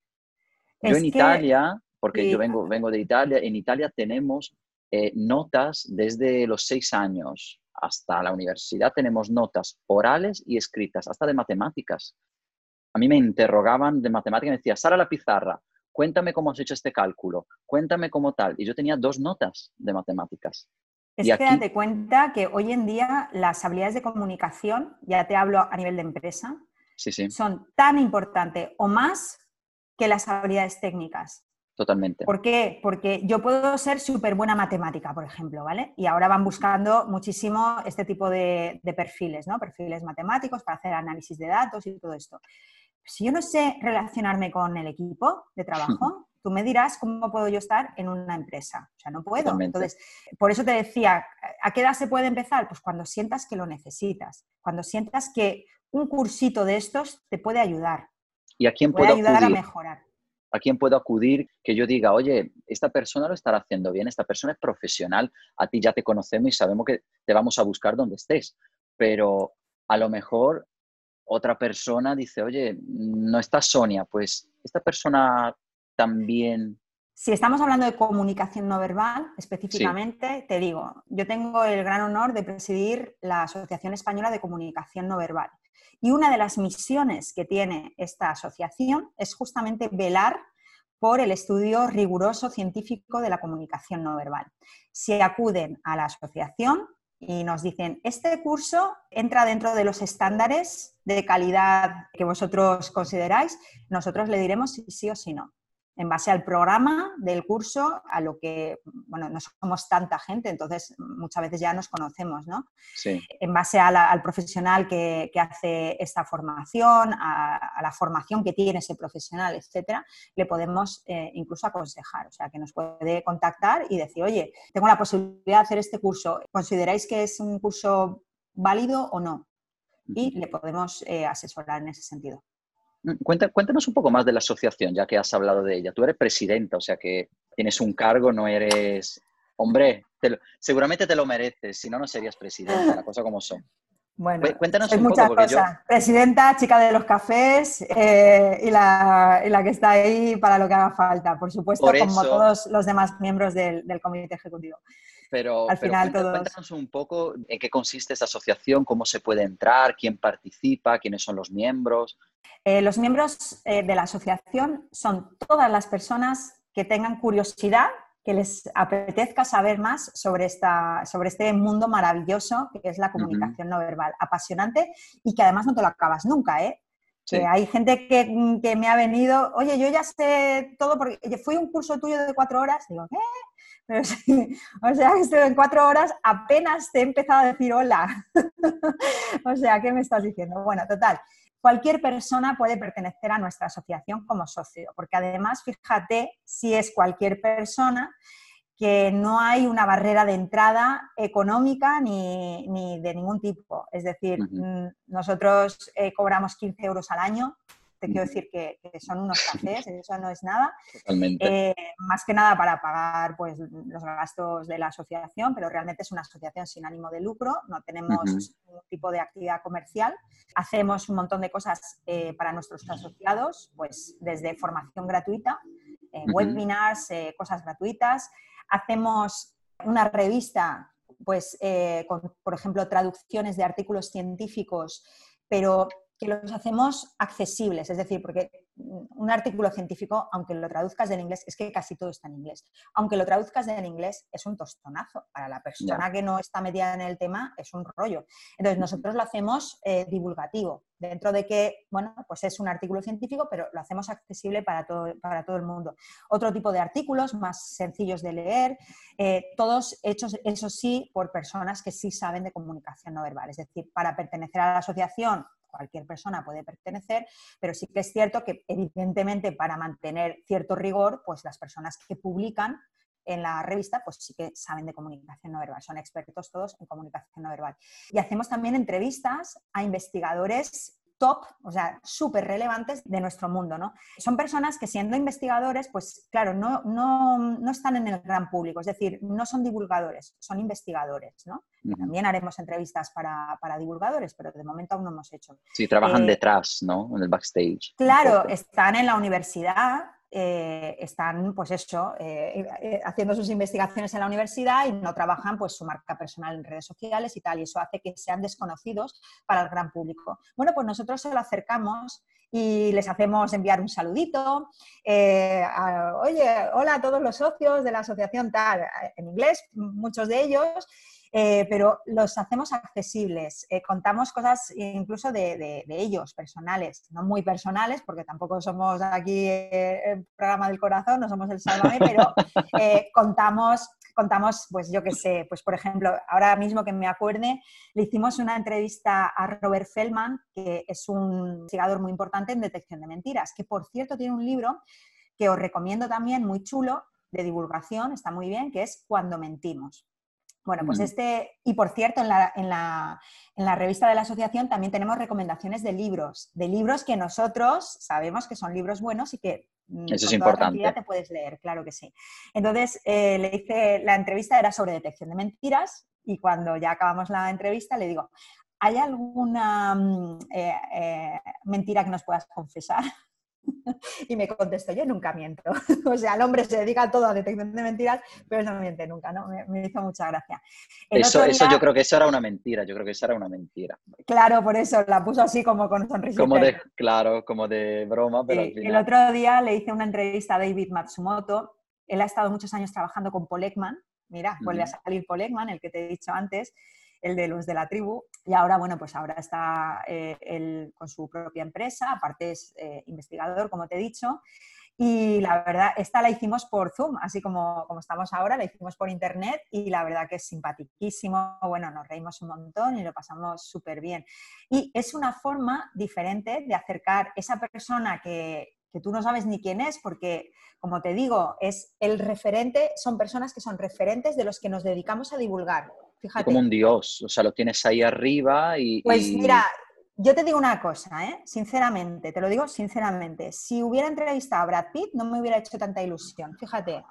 yo en Italia, porque yo vengo, vengo de Italia, en Italia tenemos eh, notas desde los seis años hasta la universidad, tenemos notas orales y escritas, hasta de matemáticas. A mí me interrogaban de matemáticas y me decía, Sara la pizarra, cuéntame cómo has hecho este cálculo, cuéntame cómo tal. Y yo tenía dos notas de matemáticas. Es que date cuenta que hoy en día las habilidades de comunicación, ya te hablo a nivel de empresa, son tan importantes o más que las habilidades técnicas. Totalmente. ¿Por qué? Porque yo puedo ser súper buena matemática, por ejemplo, ¿vale? Y ahora van buscando muchísimo este tipo de, de, perfiles, ¿no? Perfiles matemáticos para hacer análisis de datos y todo esto. Si yo no sé relacionarme con el equipo de trabajo, [LAUGHS] tú me dirás cómo puedo yo estar en una empresa. O sea, no puedo. Entonces, por eso te decía, ¿a qué edad se puede empezar? Pues cuando sientas que lo necesitas, cuando sientas que un cursito de estos te puede ayudar. ¿Y a quién puede ayudar a mejorar? ¿A quién puedo acudir que yo diga, oye, esta persona lo estará haciendo bien, esta persona es profesional, a ti ya te conocemos y sabemos que te vamos a buscar donde estés? Pero a lo mejor otra persona dice, oye, no está Sonia, pues esta persona también... Si estamos hablando de comunicación no verbal, específicamente, te digo, yo tengo el gran honor de presidir la Asociación Española de Comunicación No Verbal. Y una de las misiones que tiene esta asociación es justamente velar por el estudio riguroso científico de la comunicación no verbal. Si acuden a la asociación y nos dicen, este curso entra dentro de los estándares de calidad que vosotros consideráis, nosotros le diremos si sí o si no en base al programa del curso, a lo que, bueno, no somos tanta gente, entonces muchas veces ya nos conocemos, ¿no? Sí. En base al profesional que, hace esta formación, a, la formación que tiene ese profesional, etcétera, le podemos eh, incluso aconsejar, o sea, que nos puede contactar y decir, oye, tengo la posibilidad de hacer este curso, ¿consideráis que es un curso válido o no? Y le podemos eh, asesorar en ese sentido. Cuéntanos un poco más de la asociación, ya que has hablado de ella. Tú eres presidenta, o sea que tienes un cargo, no eres... Hombre, seguramente te lo mereces, si no, no serías presidenta, la cosa como son. [LAUGHS] Bueno, cuéntanos un muchas poco, cosas. Presidenta, chica de los cafés eh, y, la, y, la, que está ahí para lo que haga falta, por supuesto, como todos los demás miembros del, del comité ejecutivo. Pero, al final cuéntanos un poco en qué consiste esta asociación, cómo se puede entrar, quién participa, quiénes son los miembros. Eh, los miembros eh, de la asociación son todas las personas que tengan curiosidad, que les apetezca saber más sobre, esta, sobre este mundo maravilloso que es la comunicación no verbal, apasionante y que además no te lo acabas nunca, ¿eh? hay gente que, que, me ha venido, oye, yo ya sé todo porque fui un curso tuyo de cuatro horas, digo, ¿qué? [LAUGHS] O sea, estoy en cuatro horas apenas te he empezado a decir hola. [LAUGHS] o sea, ¿qué me estás diciendo? Bueno, total, cualquier persona puede pertenecer a nuestra asociación como socio, porque además, fíjate, si es cualquier persona, que no hay una barrera de entrada económica ni, de ningún tipo. Es decir, mm, nosotros eh, cobramos 15 euros al año te quiero decir que, son unos [LAUGHS] cafés, eso no es nada. Eh, más que nada para pagar pues, los gastos de la asociación, pero realmente es una asociación sin ánimo de lucro, no tenemos ningún tipo de actividad comercial. Hacemos un montón de cosas eh, para nuestros asociados, pues desde formación gratuita, eh, webinars, cosas gratuitas. Hacemos una revista pues, con, por ejemplo, traducciones de artículos científicos, pero que los hacemos accesibles, es decir, porque un artículo científico, aunque lo traduzcas del inglés, es que casi todo está en inglés, aunque lo traduzcas del inglés, es un tostonazo. Para la persona que no está metida en el tema, es un rollo. Entonces, nosotros lo hacemos eh, divulgativo, dentro de que, bueno, pues es un artículo científico, pero lo hacemos accesible para todo, para todo el mundo. Otro tipo de artículos más sencillos de leer, eh, todos hechos, eso sí, por personas que sí saben de comunicación no verbal. Es decir, para pertenecer a la asociación cualquier persona puede pertenecer, pero sí que es cierto que evidentemente para mantener cierto rigor, pues las personas que publican en la revista, pues sí que saben de comunicación no verbal, son expertos todos en comunicación no verbal. Y hacemos también entrevistas a investigadores top, o sea, súper relevantes de nuestro mundo, ¿no? Son personas que siendo investigadores, pues claro, no, no, no, están en el gran público, es decir, no son divulgadores, son investigadores, ¿no? También haremos entrevistas para, para, divulgadores, pero de momento aún no hemos hecho. Sí, trabajan eh, detrás, ¿no? En el backstage. Claro, están en la universidad, eh, están, pues eso, eh, eh, haciendo sus investigaciones en la universidad y no trabajan pues su marca personal en redes sociales y tal, y eso hace que sean desconocidos para el gran público. Bueno, pues nosotros se lo acercamos y les hacemos enviar un saludito, oye, hola a todos los socios de la asociación tal, en inglés, muchos de ellos, eh, pero los hacemos accesibles. Eh, contamos cosas incluso de, ellos, personales, no muy personales, porque tampoco somos aquí eh, el programa del corazón, no somos el Sálvame, pero [LAUGHS] contamos, contamos, pues yo qué sé, pues por ejemplo, ahora mismo que me acuerde, le hicimos una entrevista a Robert Feldman, que es un investigador muy importante en detección de mentiras, que por cierto tiene un libro que os recomiendo también, muy chulo, de divulgación, está muy bien, que es Cuando mentimos. Bueno, pues mm. este, y por cierto, en la, en, la, en la, revista de la asociación también tenemos recomendaciones de libros, de libros que nosotros sabemos que son libros buenos y que mm, Eso es importante. te puedes leer, claro que sí. Entonces, eh, le hice, la entrevista era sobre detección de mentiras y cuando ya acabamos la entrevista le digo, ¿hay alguna mm, eh, eh, mentira que nos puedas confesar? [LAUGHS] y me contestó, yo nunca miento. [LAUGHS] o sea, el hombre se dedica todo a detección de mentiras, pero no miente nunca, ¿no? Me, hizo mucha gracia. eso, eso yo creo que eso era una mentira, yo creo que eso era una mentira. Claro, por eso la puso así como con sonrisa. Como de, claro, como de broma, pero El otro día le hice una entrevista a David Matsumoto. Él ha estado muchos años trabajando con Paul Ekman. Mira, vuelve a salir Paul Ekman, el que te he dicho antes el de los de la tribu, y ahora, bueno, pues ahora está eh, él con su propia empresa, aparte es eh, investigador, como te he dicho, y la verdad, esta la hicimos por Zoom, así como, como estamos ahora, la hicimos por internet y la verdad que es simpaticísimo, bueno, nos reímos un montón y lo pasamos súper bien. Y es una forma diferente de acercar esa persona que, que tú no sabes ni quién es, porque, como te digo, es el referente, son personas que son referentes de los que nos dedicamos a divulgar. Fíjate. Como un dios, o sea, lo tienes ahí arriba y... Pues mira, yo te digo una cosa, ¿eh? sinceramente, te lo digo sinceramente, si hubiera entrevistado a Brad Pitt no me hubiera hecho tanta ilusión, fíjate.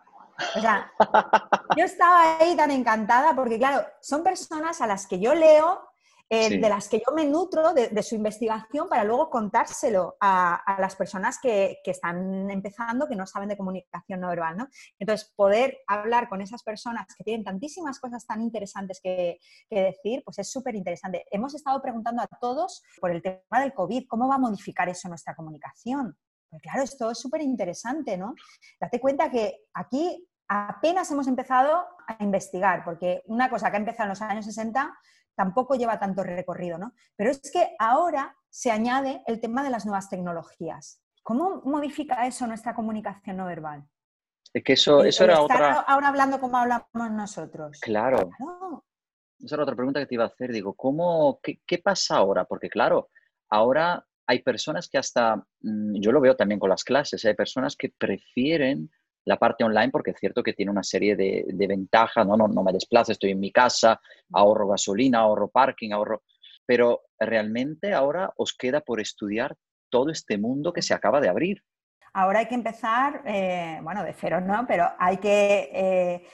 O sea, [LAUGHS] yo estaba ahí tan encantada porque, claro, son personas a las que yo leo eh, de las que yo me nutro de, su investigación para luego contárselo a, las personas que, están empezando, que no saben de comunicación no verbal. ¿no? Entonces, poder hablar con esas personas que tienen tantísimas cosas tan interesantes que, decir, pues es súper interesante. Hemos estado preguntando a todos por el tema del COVID, ¿cómo va a modificar eso nuestra comunicación? Pues claro, esto es súper interesante, ¿no? Date cuenta que aquí apenas hemos empezado a investigar, porque una cosa que ha empezado en los años 60 tampoco lleva tanto recorrido, ¿no? Pero es que ahora se añade el tema de las nuevas tecnologías. ¿Cómo modifica eso nuestra comunicación no verbal? Es que eso, eso era otra... Ahora hablando como hablamos nosotros. Claro. Esa era otra pregunta que te iba a hacer. Digo, ¿cómo, qué, pasa ahora? Porque claro, ahora hay personas que hasta, mm, yo lo veo también con las clases, hay personas que prefieren la parte online porque es cierto que tiene una serie de, ventajas, ¿no? No, no me desplazo, estoy en mi casa, ahorro gasolina, ahorro parking, ahorro... Pero realmente ahora os queda por estudiar todo este mundo que se acaba de abrir. Ahora hay que empezar, eh, bueno, de cero no, pero hay que eh,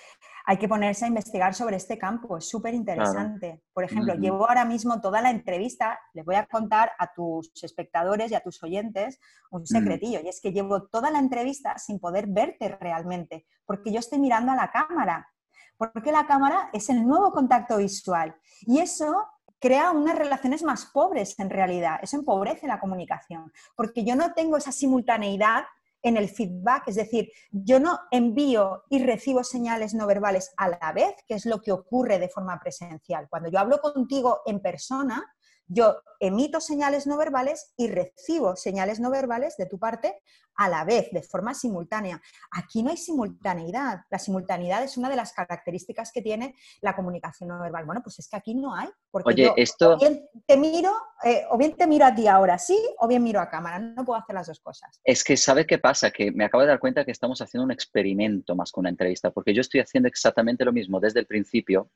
hay que ponerse a investigar sobre este campo, es súper interesante. Por ejemplo, llevo ahora mismo toda la entrevista, les voy a contar a tus espectadores y a tus oyentes un secretillo, y es que llevo toda la entrevista sin poder verte realmente, porque yo estoy mirando a la cámara, porque la cámara es el nuevo contacto visual, y eso crea unas relaciones más pobres en realidad, eso empobrece la comunicación, porque yo no tengo esa simultaneidad en el feedback, es decir, yo no envío y recibo señales no verbales a la vez, que es lo que ocurre de forma presencial. Cuando yo hablo contigo en persona, yo emito señales no verbales y recibo señales no verbales de tu parte a la vez, de forma simultánea. Aquí no hay simultaneidad. La simultaneidad es una de las características que tiene la comunicación no verbal. Bueno, pues es que aquí no hay. Porque Oye, yo esto... o bien te miro, eh, o bien te miro a ti ahora sí, o bien miro a cámara. No puedo hacer las dos cosas. Es que, ¿sabe qué pasa? Que me acabo de dar cuenta que estamos haciendo un experimento más que una entrevista, porque yo estoy haciendo exactamente lo mismo desde el principio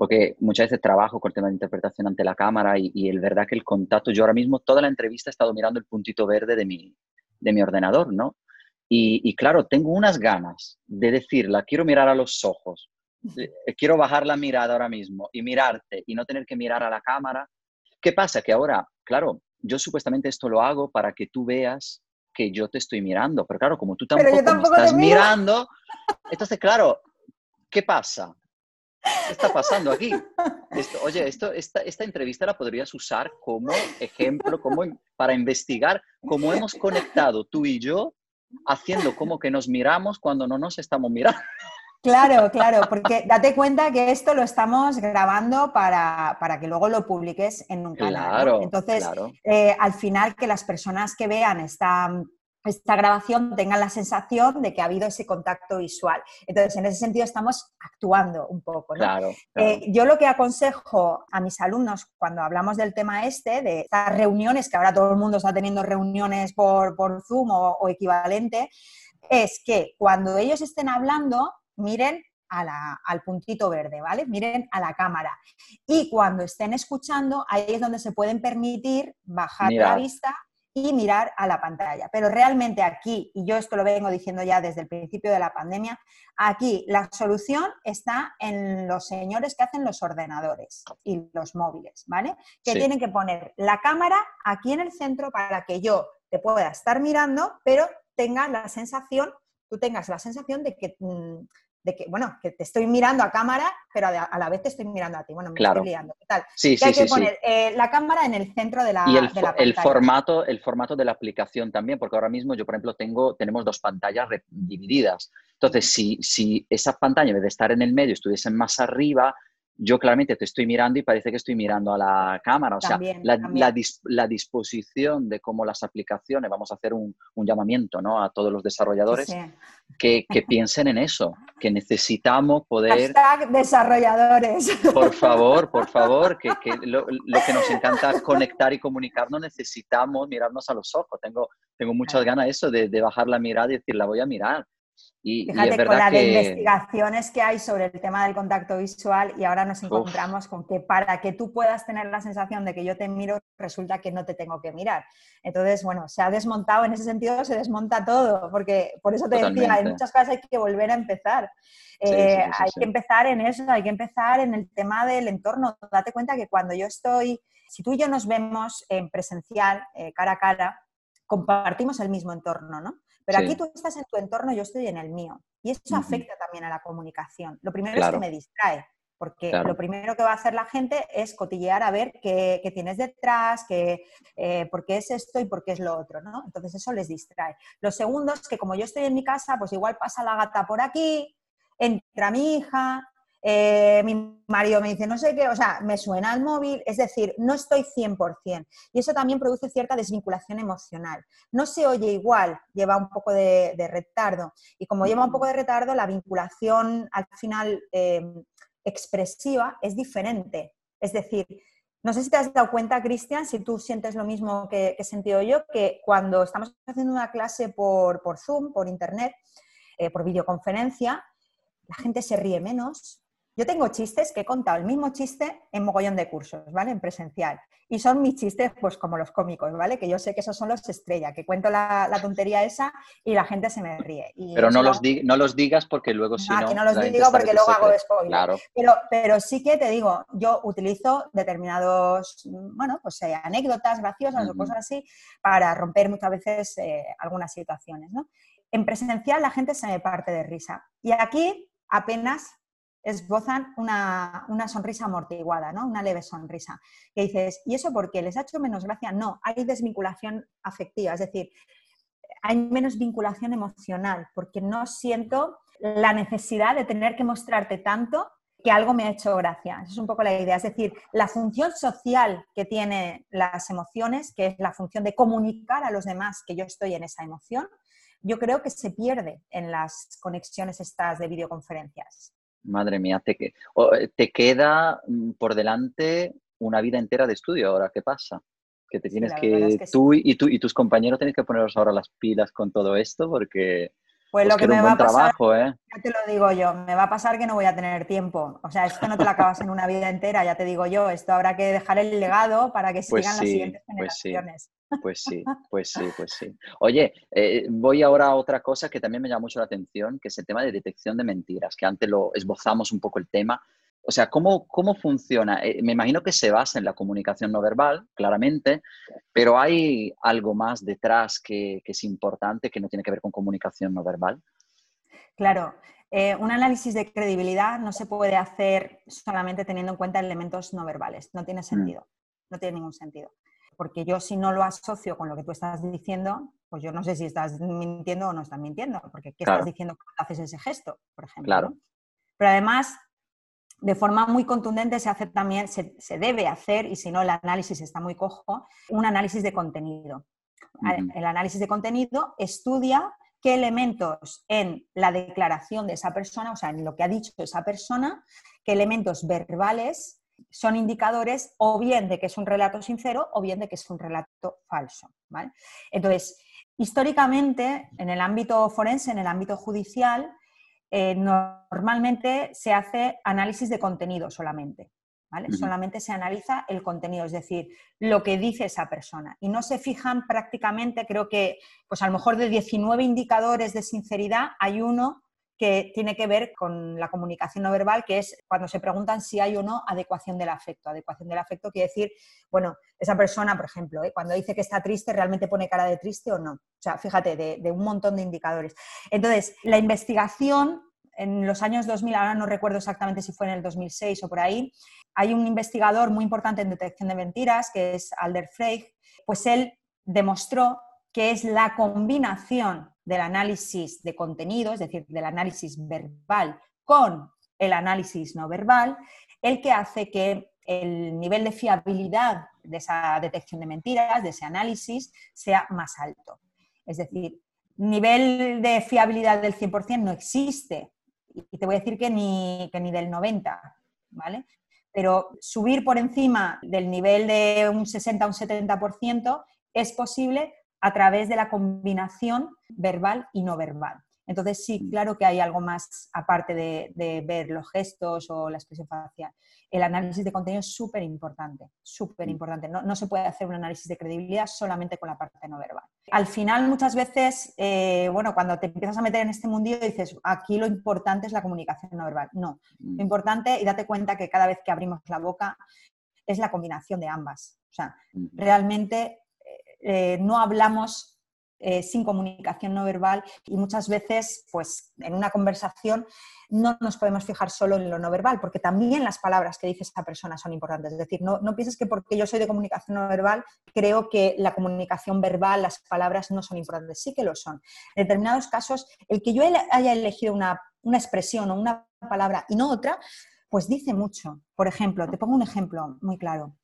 porque muchas veces trabajo con el tema de interpretación ante la cámara y, y el verdad que el contacto, yo ahora mismo toda la entrevista he estado mirando el puntito verde de mi, de mi ordenador, ¿no? Y, y claro, tengo unas ganas de decirla, quiero mirar a los ojos, eh, quiero bajar la mirada ahora mismo y mirarte y no tener que mirar a la cámara. ¿Qué pasa? Que ahora, claro, yo supuestamente esto lo hago para que tú veas que yo te estoy mirando, pero claro, como tú tampoco, me estás mirando, entonces, claro, ¿qué pasa? ¿Qué está pasando aquí? oye, esto, esta, esta, entrevista la podrías usar como ejemplo, como para investigar cómo hemos conectado tú y yo haciendo como que nos miramos cuando no nos estamos mirando. Claro, claro, porque date cuenta que esto lo estamos grabando para, que luego lo publiques en un canal. Entonces, eh, al final que las personas que vean esta, esta grabación tengan la sensación de que ha habido ese contacto visual. Entonces, en ese sentido estamos actuando un poco. Eh, yo lo que aconsejo a mis alumnos cuando hablamos del tema este, de estas reuniones, que ahora todo el mundo está teniendo reuniones por, Zoom o equivalente, es que cuando ellos estén hablando, miren al puntito verde, ¿vale? Miren a la cámara. Y cuando estén escuchando, ahí es donde se pueden permitir bajar la vista y mirar a la pantalla. Pero realmente aquí, y yo esto lo vengo diciendo ya desde el principio de la pandemia, aquí la solución está en los señores que hacen los ordenadores y los móviles, ¿vale? Que tienen que poner la cámara aquí en el centro para que yo te pueda estar mirando, pero tenga la sensación, tú tengas la sensación de que mm, de que, bueno, que te estoy mirando a cámara, pero a la vez te estoy mirando a ti. Bueno, me estoy liando. ¿Qué tal? Sí, sí, hay que poner eh, la cámara en el centro de la, y el, de la el, formato, el formato de la aplicación también, porque ahora mismo yo, por ejemplo, tengo, tenemos dos pantallas divididas. Entonces, si, si esa pantalla, en vez de estar en el medio, estuviese más arriba, yo claramente te estoy mirando y parece que estoy mirando a la cámara. O sea, la, disposición de cómo las aplicaciones, vamos a hacer un, llamamiento ¿no? a todos los desarrolladores que, piensen en eso, que necesitamos poder... Hashtag desarrolladores. Por favor, por favor, que, lo, que nos encanta es conectar y comunicar, no necesitamos mirarnos a los ojos. Tengo, tengo muchas ganas de eso, de, de bajar la mirada y decir, la voy a mirar y, Fíjate, con las investigaciones que hay sobre el tema del contacto visual y ahora nos encontramos con que para que tú puedas tener la sensación de que yo te miro, resulta que no te tengo que mirar. Entonces, bueno, se ha desmontado, en ese sentido se desmonta todo, porque por eso te decía, hay muchas cosas hay que volver a empezar. Eh, hay que empezar en eso, hay que empezar en el tema del entorno. Date cuenta que cuando yo estoy, si tú y yo nos vemos en presencial, eh, cara a cara, compartimos el mismo entorno, ¿no? Pero aquí tú estás en tu entorno, yo estoy en el mío. Y eso afecta también a la comunicación. Lo primero es que me distrae, porque lo primero que va a hacer la gente es cotillear a ver qué, tienes detrás, qué, eh, por qué es esto y por qué es lo otro, ¿no? Entonces eso les distrae. Lo segundo es que como yo estoy en mi casa, pues igual pasa la gata por aquí, entra mi hija, eh, mi marido me dice no sé qué, o sea, me suena el móvil, es decir, no estoy 100%. Y eso también produce cierta desvinculación emocional. No se oye igual, lleva un poco de, retardo. Y como lleva un poco de retardo, la vinculación al final em, expresiva es diferente. Es decir, no sé si te has dado cuenta, Cristian, si tú sientes lo mismo que, he sentido yo, que cuando estamos haciendo una clase por, Zoom, por Internet, eh, por videoconferencia, la gente se ríe menos, yo tengo chistes que he contado el mismo chiste en mogollón de cursos, ¿vale? En presencial. Y son mis chistes, pues como los cómicos, ¿vale? Que yo sé que esos son los estrella, que cuento la, tontería esa y la gente se me ríe. pero no los, no los digas porque luego si ah, no... que no los digo porque luego hago spoiler. Pero, pero sí que te digo, yo utilizo determinados, bueno, pues eh, anécdotas graciosas o cosas así para romper muchas veces eh, algunas situaciones, ¿no? En presencial la gente se me parte de risa. Y aquí apenas esbozan una, una, sonrisa amortiguada, ¿no? Una leve sonrisa. Que dices, ¿y eso por qué? ¿Les ha hecho menos gracia? No, hay desvinculación afectiva, es decir, hay menos vinculación emocional, porque no siento la necesidad de tener que mostrarte tanto que algo me ha hecho gracia. Esa es un poco la idea. Es decir, la función social que tienen las emociones, que es la función de comunicar a los demás que yo estoy en esa emoción, yo creo que se pierde en las conexiones estas de videoconferencias. Madre mía, te, eh, te queda mm, por delante una vida entera de estudio ahora, ¿qué pasa? Que te tienes que, tú, y tú y tus compañeros tenéis que poneros ahora las pilas con todo esto porque Pues, lo pues que me va a pasar, trabajo, ¿eh? ya te lo digo yo, me va a pasar que no voy a tener tiempo. O sea, esto no te lo acabas en una vida entera, ya te digo yo. Esto habrá que dejar el legado para que Pues sigan las siguientes pues sí. generaciones. Pues sí, pues sí, pues sí. Oye, eh, voy ahora a otra cosa que también me llama mucho la atención, que es el tema de detección de mentiras, que antes lo esbozamos un poco el tema. O sea, ¿cómo, cómo funciona? Eh, me imagino que se basa en la comunicación no verbal, claramente, pero hay algo más detrás que, que es importante, que no tiene que ver con comunicación no verbal. Claro, eh, un análisis de credibilidad no se puede hacer solamente teniendo en cuenta elementos no verbales. No tiene sentido. No tiene ningún sentido. Porque yo si no lo asocio con lo que tú estás diciendo, pues yo no sé si estás mintiendo o no estás mintiendo. Porque ¿qué Claro. estás diciendo cuando haces ese gesto, por ejemplo? Claro. ¿no? Pero además, de forma muy contundente se hace también, se, se debe hacer, y si no el análisis está muy cojo, un análisis de contenido. El análisis de contenido estudia qué elementos en la declaración de esa persona, o sea, en lo que ha dicho esa persona, qué elementos verbales son indicadores o bien de que es un relato sincero o bien de que es un relato falso. ¿vale? Entonces, históricamente, en el ámbito forense, en el ámbito judicial, eh, normalmente se hace análisis de contenido solamente. ¿vale? Solamente se analiza el contenido, es decir, lo que dice esa persona. Y no se fijan prácticamente, creo que, pues a lo mejor de 19 indicadores de sinceridad, hay uno que tiene que ver con la comunicación no verbal, que es cuando se preguntan si hay o no adecuación del afecto. Adecuación del afecto quiere decir, bueno, esa persona, por ejemplo, ¿eh? cuando dice que está triste, ¿realmente pone cara de triste o no? O sea, fíjate, de, un montón de indicadores. Entonces, la investigación en los años 2000, ahora no recuerdo exactamente si fue en el 2006 o por ahí, hay un investigador muy importante en detección de mentiras, que es Alder Frey, pues él demostró que es la combinación del análisis de contenido, es decir, del análisis verbal con el análisis no verbal, el que hace que el nivel de fiabilidad de esa detección de mentiras, de ese análisis, sea más alto. Es decir, nivel de fiabilidad del 100% no existe. Y te voy a decir que ni, que ni del 90%, ¿vale? Pero subir por encima del nivel de un 60 a un 70% es posible a través de la combinación verbal y no verbal. Entonces sí, claro que hay algo más aparte de, de ver los gestos o la expresión facial. El análisis de contenido es súper importante, súper importante. No, no, se puede hacer un análisis de credibilidad solamente con la parte no verbal. Al final, muchas veces, eh, bueno, cuando te empiezas a meter en este mundillo dices, aquí lo importante es la comunicación no verbal. No, lo importante, y date cuenta que cada vez que abrimos la boca, es la combinación de ambas. O sea, realmente eh, no hablamos eh, sin comunicación no verbal y muchas veces, pues en una conversación no nos podemos fijar solo en lo no verbal, porque también las palabras que dice esa persona son importantes. Es decir, no, no pienses que porque yo soy de comunicación no verbal, creo que la comunicación verbal, las palabras no son importantes. Sí que lo son. En determinados casos, el que yo haya elegido una, una expresión o una palabra y no otra, pues dice mucho. Por ejemplo, te pongo un ejemplo muy claro.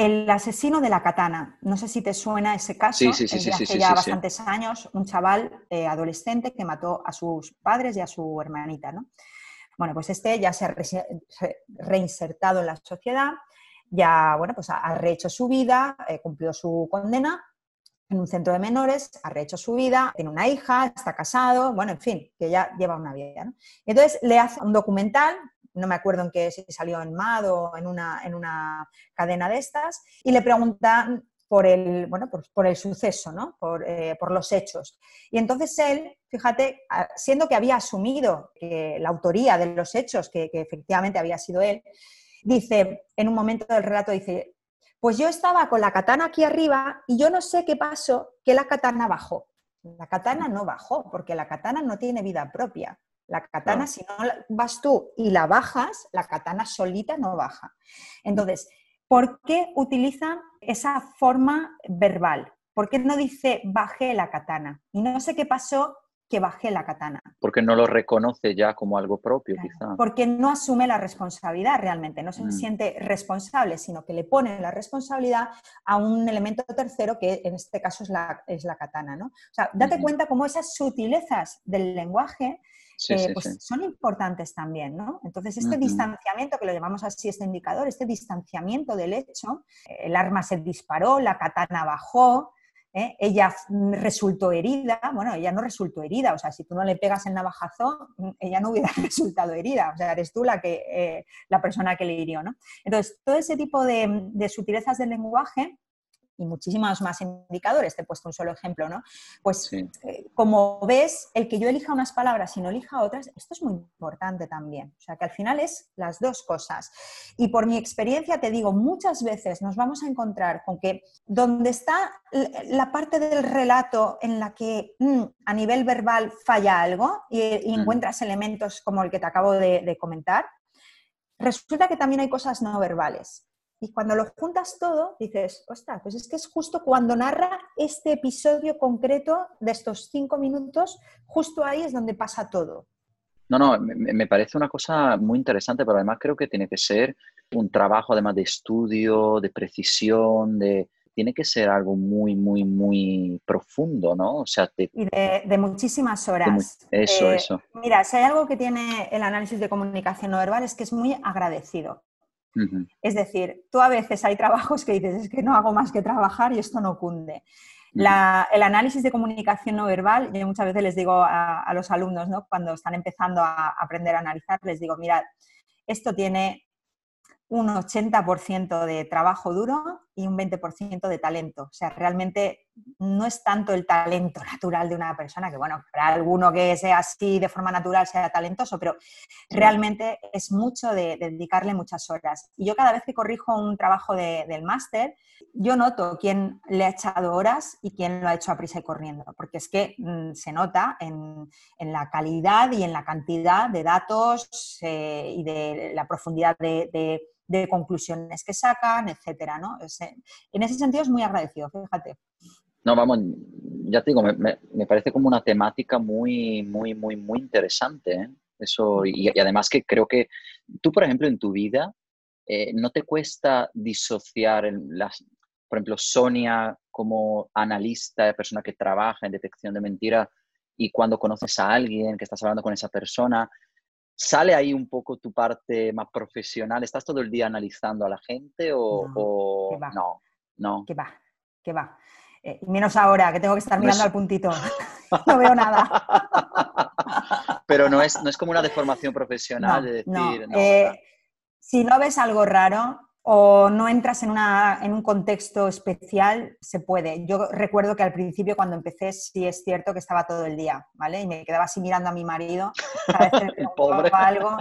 El asesino de la katana, no sé si te suena ese caso, sí, sí, sí, es de hace ya bastantes años, un chaval eh, adolescente que mató a sus padres y a su hermanita. ¿no? Bueno, pues este ya se ha re reinsertado en la sociedad, ya bueno, pues ha rehecho su vida, eh, cumplió su condena en un centro de menores, ha rehecho su vida, tiene una hija, está casado, bueno, en fin, que ya lleva una vida. ¿no? Entonces le hace un documental no me acuerdo en qué, si salió en MAD o en una, en una cadena de estas, y le preguntan por el, bueno, por, el suceso, ¿no? por, eh, por, los hechos. Y entonces él, fíjate, siendo que había asumido la autoría de los hechos, que, que efectivamente había sido él, dice, en un momento del relato, dice, pues yo estaba con la katana aquí arriba y yo no sé qué pasó, que la katana bajó. La katana no bajó, porque la katana no tiene vida propia. La katana, no. si no vas tú y la bajas, la katana solita no baja. Entonces, ¿por qué utilizan esa forma verbal? ¿Por qué no dice bajé la katana? Y no sé qué pasó que bajé la katana. Porque no lo reconoce ya como algo propio, claro, quizá. Porque no asume la responsabilidad realmente, no se mm. siente responsable, sino que le pone la responsabilidad a un elemento tercero que en este caso es la, es la katana. ¿no? O sea, date mm. cuenta cómo esas sutilezas del lenguaje Sí, eh, sí, pues sí. son importantes también, ¿no? Entonces, este distanciamiento, que lo llamamos así, este indicador, este distanciamiento del hecho, el arma se disparó, la katana bajó, ¿eh? ella resultó herida, bueno, ella no resultó herida, o sea, si tú no le pegas el navajazo, mm, ella no hubiera [LAUGHS] resultado herida, o sea, eres tú la, que, eh, la persona que le hirió, ¿no? Entonces, todo ese tipo de, de sutilezas del lenguaje y muchísimos más indicadores, te he puesto un solo ejemplo, ¿no? Pues eh, como ves, el que yo elija unas palabras y no elija otras, esto es muy importante también. O sea, que al final es las dos cosas. Y por mi experiencia te digo, muchas veces nos vamos a encontrar con que donde está la parte del relato en la que mm, a nivel verbal falla algo y, encuentras elementos como el que te acabo de comentar, resulta que también hay cosas no verbales. Y cuando lo juntas todo, dices, ostras, pues es que es justo cuando narra este episodio concreto de estos cinco minutos, justo ahí es donde pasa todo. No, no, me, parece una cosa muy interesante, pero además creo que tiene que ser un trabajo además de estudio, de precisión, de, tiene que ser algo muy, muy, muy profundo, ¿no? O sea, y de, muchísimas horas. eso, eh, eso. Mira, si hay algo que tiene el análisis de comunicación no verbal es que es muy agradecido. Es decir, tú a veces hay trabajos que dices, es que no hago más que trabajar y esto no cunde. el análisis de comunicación no verbal, yo muchas veces les digo a, los alumnos, ¿no? cuando están empezando a aprender a analizar, les digo, mirad, esto tiene un 80% de trabajo duro y un 20% de talento. O sea, realmente no es tanto el talento [LAUGHS] natural de una persona, que bueno, para alguno que sea así de forma natural sea talentoso, pero realmente es mucho de, dedicarle muchas horas. Y yo cada vez que corrijo un trabajo del máster, yo noto quién le ha echado horas y quién lo ha hecho a prisa y corriendo, porque es que mm, se nota en, la calidad y en la cantidad de datos eh, y de la profundidad de de conclusiones que sacan, etcétera, ¿no? en ese sentido es muy agradecido, fíjate. No, vamos, ya te digo, me, parece como una temática muy, muy, muy, muy interesante. ¿eh? Eso, y, además que creo que tú, por ejemplo, en tu vida, eh, ¿no te cuesta disociar las, por ejemplo, Sonia como analista, persona que trabaja en detección de mentiras, y cuando conoces a alguien que estás hablando con esa persona, ¿Sale ahí un poco tu parte más profesional? ¿Estás todo el día analizando a la gente o no? No, Que va, que va. Eh, menos ahora, que tengo que estar mirando al puntito. [LAUGHS] no veo nada. [LAUGHS] Pero no es, no es como una deformación profesional de decir... Eh, si no ves algo raro, o no entras en, un contexto especial, se puede. Yo recuerdo que al principio cuando empecé sí es cierto que estaba todo el día, ¿vale? Y me quedaba así mirando a mi marido, cada vez que [LAUGHS] pobre. algo.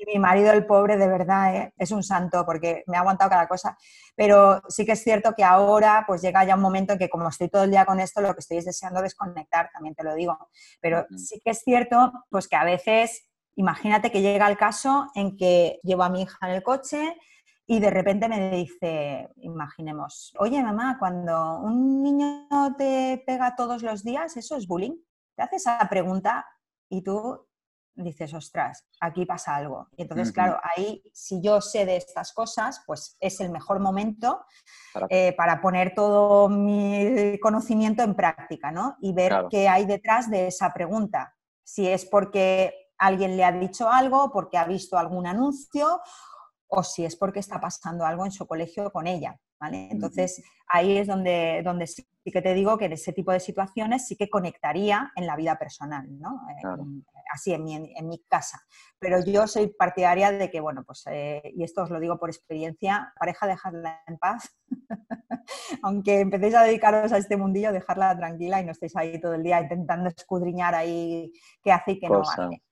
Y mi marido, el pobre, de verdad, ¿eh? es un santo porque me ha aguantado cada cosa. Pero sí que es cierto que ahora pues llega ya un momento en que como estoy todo el día con esto, lo que estoy es deseando desconectar, también te lo digo. Pero sí que es cierto pues que a veces, imagínate que llega el caso en que llevo a mi hija en el coche, y de repente me dice, imaginemos, oye mamá, cuando un niño te pega todos los días, ¿eso es bullying? Te haces esa pregunta y tú dices, ostras, aquí pasa algo. Y entonces, claro, ahí si yo sé de estas cosas, pues es el mejor momento para, eh, poner todo mi conocimiento en práctica, ¿no? Y ver qué hay detrás de esa pregunta. Si es porque alguien le ha dicho algo, porque ha visto algún anuncio o si es porque está pasando algo en su colegio con ella. ¿vale? Entonces, ahí es donde, donde sí que te digo que en ese tipo de situaciones sí que conectaría en la vida personal, ¿no? Así en mi, en mi, casa. Pero yo soy partidaria de que, bueno, pues, eh, y esto os lo digo por experiencia, pareja dejarla en paz. [LAUGHS] Aunque empecéis a dedicaros a este mundillo, dejarla tranquila y no estéis ahí todo el día intentando escudriñar ahí qué hace y qué no hace.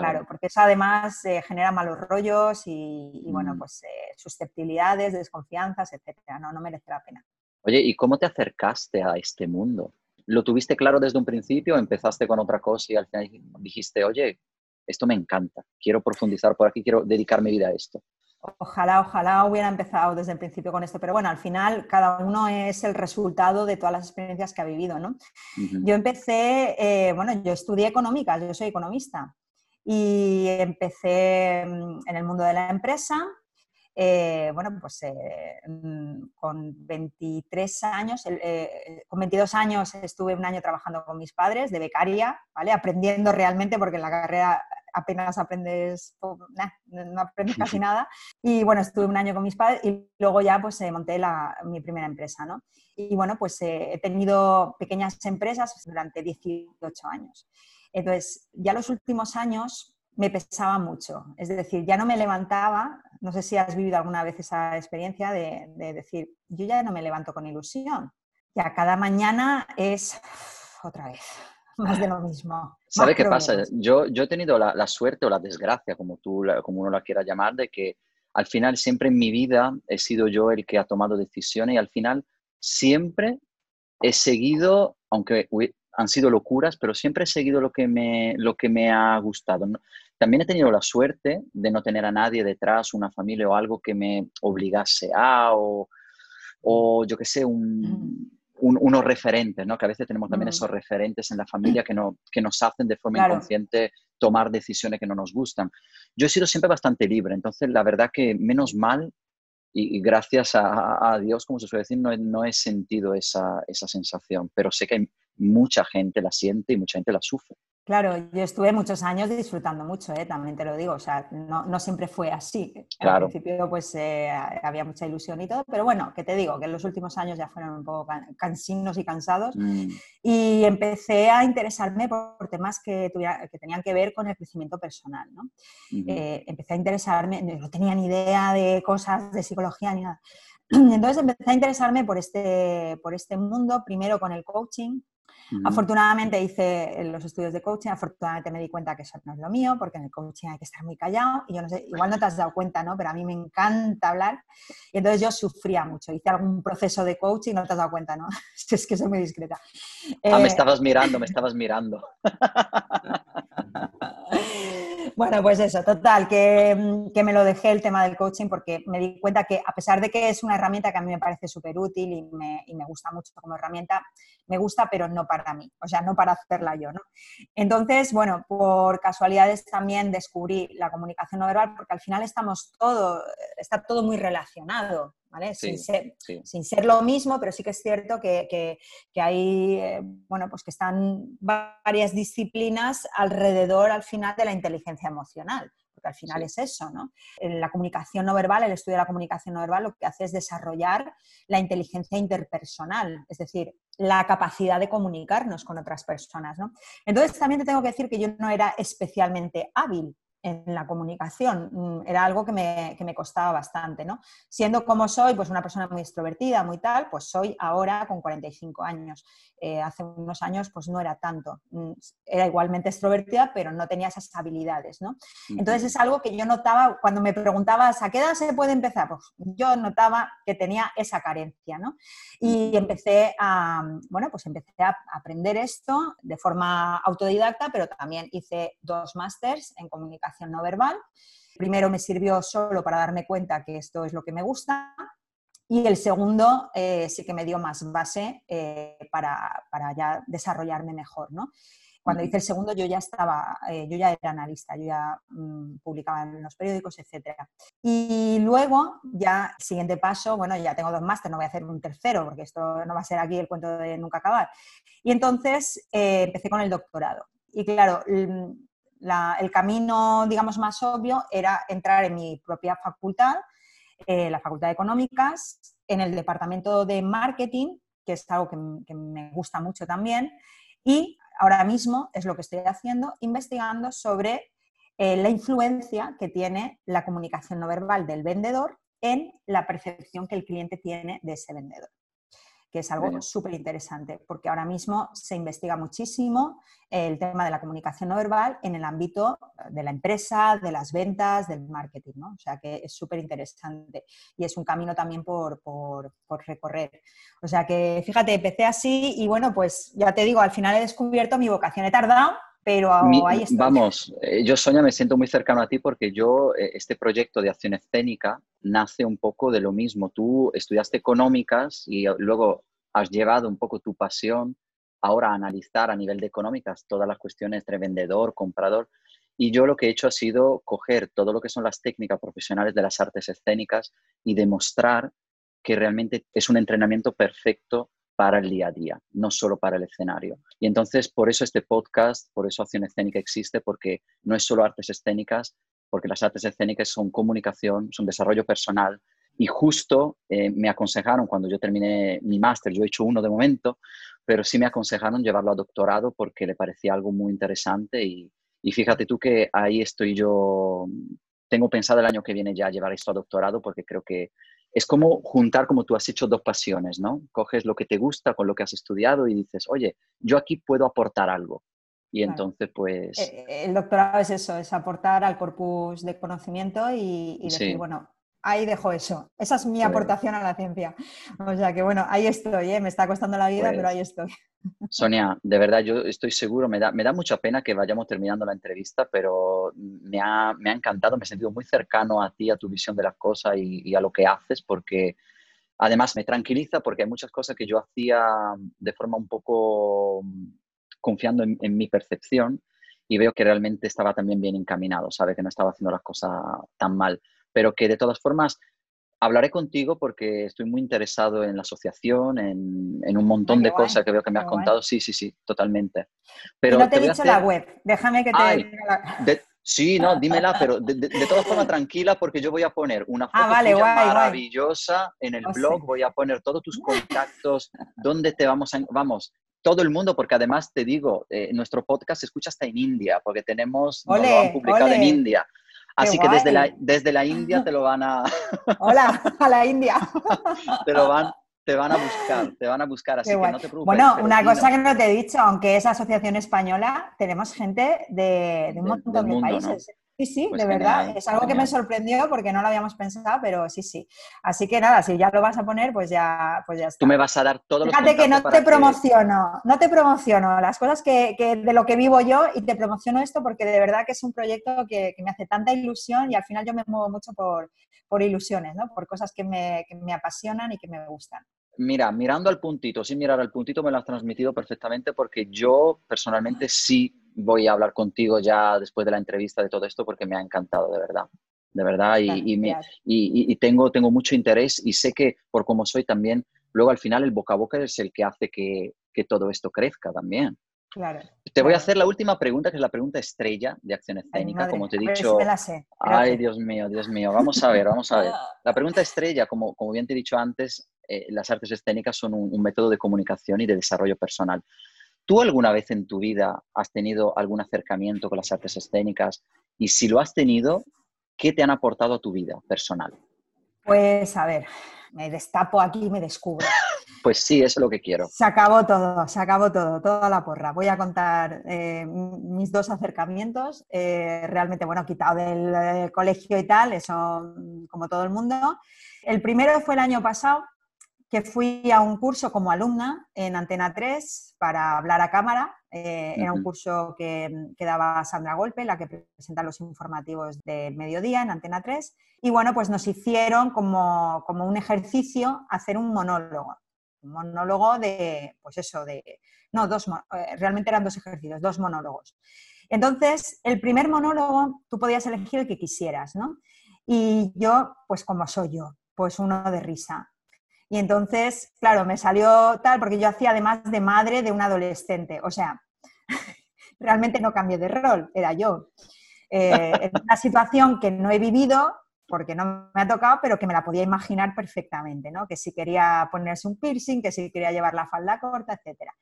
Claro. porque eso además eh, genera malos rollos y, bueno, mm. pues eh, susceptibilidades, desconfianzas, etcétera. No, no merece la pena. Oye, ¿y cómo te acercaste a este mundo? ¿Lo tuviste claro desde un principio? ¿Empezaste con otra cosa y al final dijiste, oye, esto me encanta, quiero profundizar por aquí, quiero dedicar mi vida a esto? Ojalá, ojalá hubiera empezado desde el principio con esto, pero bueno, al final cada uno es el resultado de todas las experiencias que ha vivido, ¿no? Yo empecé, eh, bueno, yo estudié económicas, yo soy economista, y empecé mm, en el mundo de la empresa. Eh, bueno, pues eh, mm, con 23 años, eh, con 22 años estuve un año trabajando con mis padres de becaria, ¿vale? Aprendiendo realmente porque en la carrera apenas aprendes, no aprendes casi nada. Y bueno, estuve un año con mis padres y luego ya pues eh, monté la, mi primera empresa, ¿no? Y bueno, pues eh, he tenido pequeñas empresas durante 18 años. Entonces, ya los últimos años me pesaba mucho. Es decir, ya no me levantaba, no sé si has vivido alguna vez esa experiencia de, de decir, yo ya no me levanto con ilusión. Ya cada mañana es otra vez, [LAUGHS] más de lo mismo. ¿Sabe qué pasa? Yo, yo he tenido la, suerte o la desgracia, como, tú, como uno la quiera llamar, de que al final siempre en mi vida he sido yo el que ha tomado decisiones y al final siempre he seguido, aunque han sido locuras, pero siempre he seguido lo que me, lo que me ha gustado. También he tenido la suerte de no tener a nadie detrás, una familia o algo que me obligase a, o, o yo qué sé, un, unos referentes, ¿no? que a veces tenemos también esos referentes en la familia que, no, que nos hacen de forma inconsciente tomar decisiones que no nos gustan. Yo he sido siempre bastante libre, entonces la verdad que menos mal y, gracias a, Dios, como se suele decir, no, no he sentido esa, esa sensación, pero sé que mucha gente la siente y mucha gente la sufre. Claro, yo estuve muchos años disfrutando mucho, ¿eh? también te lo digo, o sea, no, no siempre fue así. Al principio pues eh, había mucha ilusión y todo, pero bueno, que te digo, que en los últimos años ya fueron un poco cansinos y cansados mm. y empecé a interesarme por, temas que, que tenían que ver con el crecimiento personal, ¿no? Eh, empecé a interesarme, no tenía ni idea de cosas de psicología ni nada. Entonces empecé a interesarme por este, por este mundo, primero con el coaching, Afortunadamente hice los estudios de coaching, afortunadamente me di cuenta que eso no es lo mío, porque en el coaching hay que estar muy callado y yo no sé, igual no te has dado cuenta, ¿no? Pero a mí me encanta hablar y entonces yo sufría mucho. Hice algún proceso de coaching, no te has dado cuenta, ¿no? [LAUGHS] es que soy muy discreta. Ah, me eh, estabas mirando, me estabas mirando. [LAUGHS] Bueno, pues eso, total, mm, que, me lo dejé el tema del coaching porque me di cuenta que a pesar de que es una herramienta que a mí me parece súper útil y me, y me, gusta mucho como herramienta, me gusta, pero no para mí, o sea, no para hacerla yo, ¿no? Entonces, bueno, por casualidades también descubrí la comunicación no verbal porque al final estamos todo, está todo muy relacionado sin, ser, lo mismo, pero sí que es cierto que, hay, eh, bueno, pues que están varias disciplinas alrededor al final de la inteligencia emocional porque al final es eso, ¿no? La comunicación no verbal, el estudio de la comunicación no verbal lo que hace es desarrollar la inteligencia interpersonal, es decir, la capacidad de comunicarnos con otras personas, ¿no? Entonces también te tengo que decir que yo no era especialmente hábil en la comunicación. Mm, era algo que me, que me, costaba bastante, ¿no? Siendo como soy, pues una persona muy extrovertida, muy tal, pues soy ahora con 45 años. Eh, hace unos años, pues no era tanto. Mm, era igualmente extrovertida, pero no tenía esas habilidades, ¿no? Entonces es algo que yo notaba cuando me preguntabas a qué edad se puede empezar, pues yo notaba que tenía esa carencia, ¿no? Y empecé a, bueno, pues empecé a aprender esto de forma autodidacta, pero también hice dos másters en comunicación no verbal. Primero me sirvió solo para darme cuenta que esto es lo que me gusta y el segundo eh, sí que me dio más base eh, para, ya desarrollarme mejor. ¿no? Cuando hice el segundo yo ya estaba, eh, yo ya era analista, yo ya mm, publicaba en los periódicos, etc. Y luego ya, siguiente paso, bueno, ya tengo dos másteres, no voy a hacer un tercero porque esto no va a ser aquí el cuento de nunca acabar. Y entonces empecé con el doctorado. Y claro, el camino, digamos, más obvio era entrar en mi propia facultad, eh, la Facultad de Económicas, en el departamento de marketing, que es algo que, me gusta mucho también, y ahora mismo es lo que estoy haciendo, investigando sobre eh, la influencia que tiene la comunicación no verbal del vendedor en la percepción que el cliente tiene de ese vendedor que es algo súper interesante, porque ahora mismo se investiga muchísimo el tema de la comunicación no verbal en el ámbito de la empresa, de las ventas, del marketing, ¿no? O sea que es súper interesante y es un camino también por, recorrer. O sea que, fíjate, empecé así y bueno, pues ya te digo, al final he descubierto mi vocación. He tardado, pero ahí estoy. Vamos, eh, yo Sonia me siento muy cercano a ti porque yo, eh, este proyecto de acción escénica nace un poco de lo mismo. Tú estudiaste económicas y luego has llevado un poco tu pasión ahora a analizar a nivel de económicas todas las cuestiones entre vendedor, comprador. Y yo lo que he hecho ha sido coger todo lo que son las técnicas profesionales de las artes escénicas y demostrar que realmente es un entrenamiento perfecto para el día a día, no solo para el escenario. Y entonces, por eso este podcast, por eso Acción Escénica existe, porque no es solo artes escénicas, porque las artes escénicas son comunicación, son desarrollo personal. Y justo eh, me aconsejaron cuando yo terminé mi máster, yo he hecho uno de momento, pero sí me aconsejaron llevarlo a doctorado porque le parecía algo muy interesante y, y fíjate tú que ahí estoy yo, tengo pensado el año que viene ya llevar esto a doctorado porque creo que es como juntar, como tú has hecho, dos pasiones, ¿no? Coges lo que te gusta con lo que has estudiado y dices, oye, yo aquí puedo aportar algo. Y entonces, pues... Eh, eh, el doctorado es eso, es aportar al corpus de conocimiento y, decir, bueno, ahí dejo eso. Esa es mi aportación a la ciencia. O sea que, bueno, ahí estoy, ¿eh? me está costando la vida, pero ahí pues estoy. Sonia, de verdad, yo estoy seguro, me da, me da mucha pena que vayamos terminando la entrevista, pero me ha, me ha encantado, me he sentido muy cercano a ti, a tu visión de las cosas y, a lo que haces, porque además me tranquiliza porque hay muchas cosas que yo hacía de forma un poco confiando en, en mi percepción y veo que realmente estaba también bien encaminado, sabe que no estaba haciendo las cosas tan mal, pero que de todas formas hablaré contigo porque estoy muy interesado en la asociación, en, un montón de cosas que veo que me has contado. Sí, sí, sí, totalmente. Pero no te, he dicho la web, déjame que te [LAUGHS] Sí, no, dímela, pero de, todas formas tranquila porque yo voy a poner una ah, foto maravillosa en el oh, blog, voy a poner todos tus contactos, dónde te vamos a... Vamos, todo el mundo, porque además te digo, eh, nuestro podcast se escucha hasta en India, porque tenemos, lo han publicado en India. Así que desde la, desde la India te lo van a... [LAUGHS] Hola, a la India. te lo van, te van a buscar, te van a buscar, así que no te preocupes. Bueno, una cosa que no te he dicho, aunque es asociación española, tenemos gente de, un montón de, países. Sí, sí, pues de verdad. es algo que me sorprendió porque no lo habíamos pensado, pero sí, sí. Así que nada, si ya lo vas a poner, pues ya, pues ya está. Tú me vas a dar todos los Fíjate que no te promociono, no te promociono las cosas que, de lo que vivo yo y te promociono esto porque de verdad que es un proyecto que, me hace tanta ilusión y al final yo me muevo mucho por, por ilusiones, ¿no? Por cosas que me, que me apasionan y que me gustan. Mira, mirando al puntito, sin mirar al puntito, me lo has transmitido perfectamente porque yo personalmente sí voy a hablar contigo ya después de la entrevista de todo esto porque me ha encantado, de verdad. De verdad, y, tengo, tengo mucho interés y sé que por como soy también, luego al final el boca a boca es el que hace que, todo esto crezca también. Claro. Te voy a hacer la última pregunta, que es la pregunta estrella de acción escénica, como te he dicho. Ay, Dios mío, Dios mío. Vamos a ver, vamos a ver. [LAUGHS] La pregunta estrella, como, como bien te he dicho antes, eh, las artes escénicas son un, método de comunicación y de desarrollo personal. ¿Tú alguna vez en tu vida has tenido algún acercamiento con las artes escénicas? Y si lo has tenido, ¿qué te han aportado a tu vida personal? Pues a ver, me destapo aquí y me descubro. Pues sí, eso es lo que quiero. Se acabó todo, se acabó todo, toda la porra. Voy a contar eh, mis dos acercamientos. Eh, realmente, bueno, quitado del eh, colegio y tal, eso como todo el mundo. El primero fue el año pasado, que fui a un curso como alumna en Antena 3 para hablar a cámara. Eh, era un curso que, daba Sandra Golpe, la que presenta los informativos del mediodía en Antena 3. Y bueno, pues nos hicieron como, como un ejercicio hacer un monólogo. Un monólogo de, pues eso, de... No, dos, eh, realmente eran dos ejercicios, dos monólogos. Entonces, el primer monólogo tú podías elegir el que quisieras, ¿no? Y yo, pues como soy yo, pues uno de risa. Y entonces, claro, me salió tal, porque yo hacía además de madre de un adolescente. O sea, [LAUGHS] realmente no cambié de rol, era yo. Eh, en una situación que no he vivido, porque no me ha tocado, pero que me la podía imaginar perfectamente, ¿no? Que si quería ponerse un piercing, que si quería llevar la falda corta, etcétera.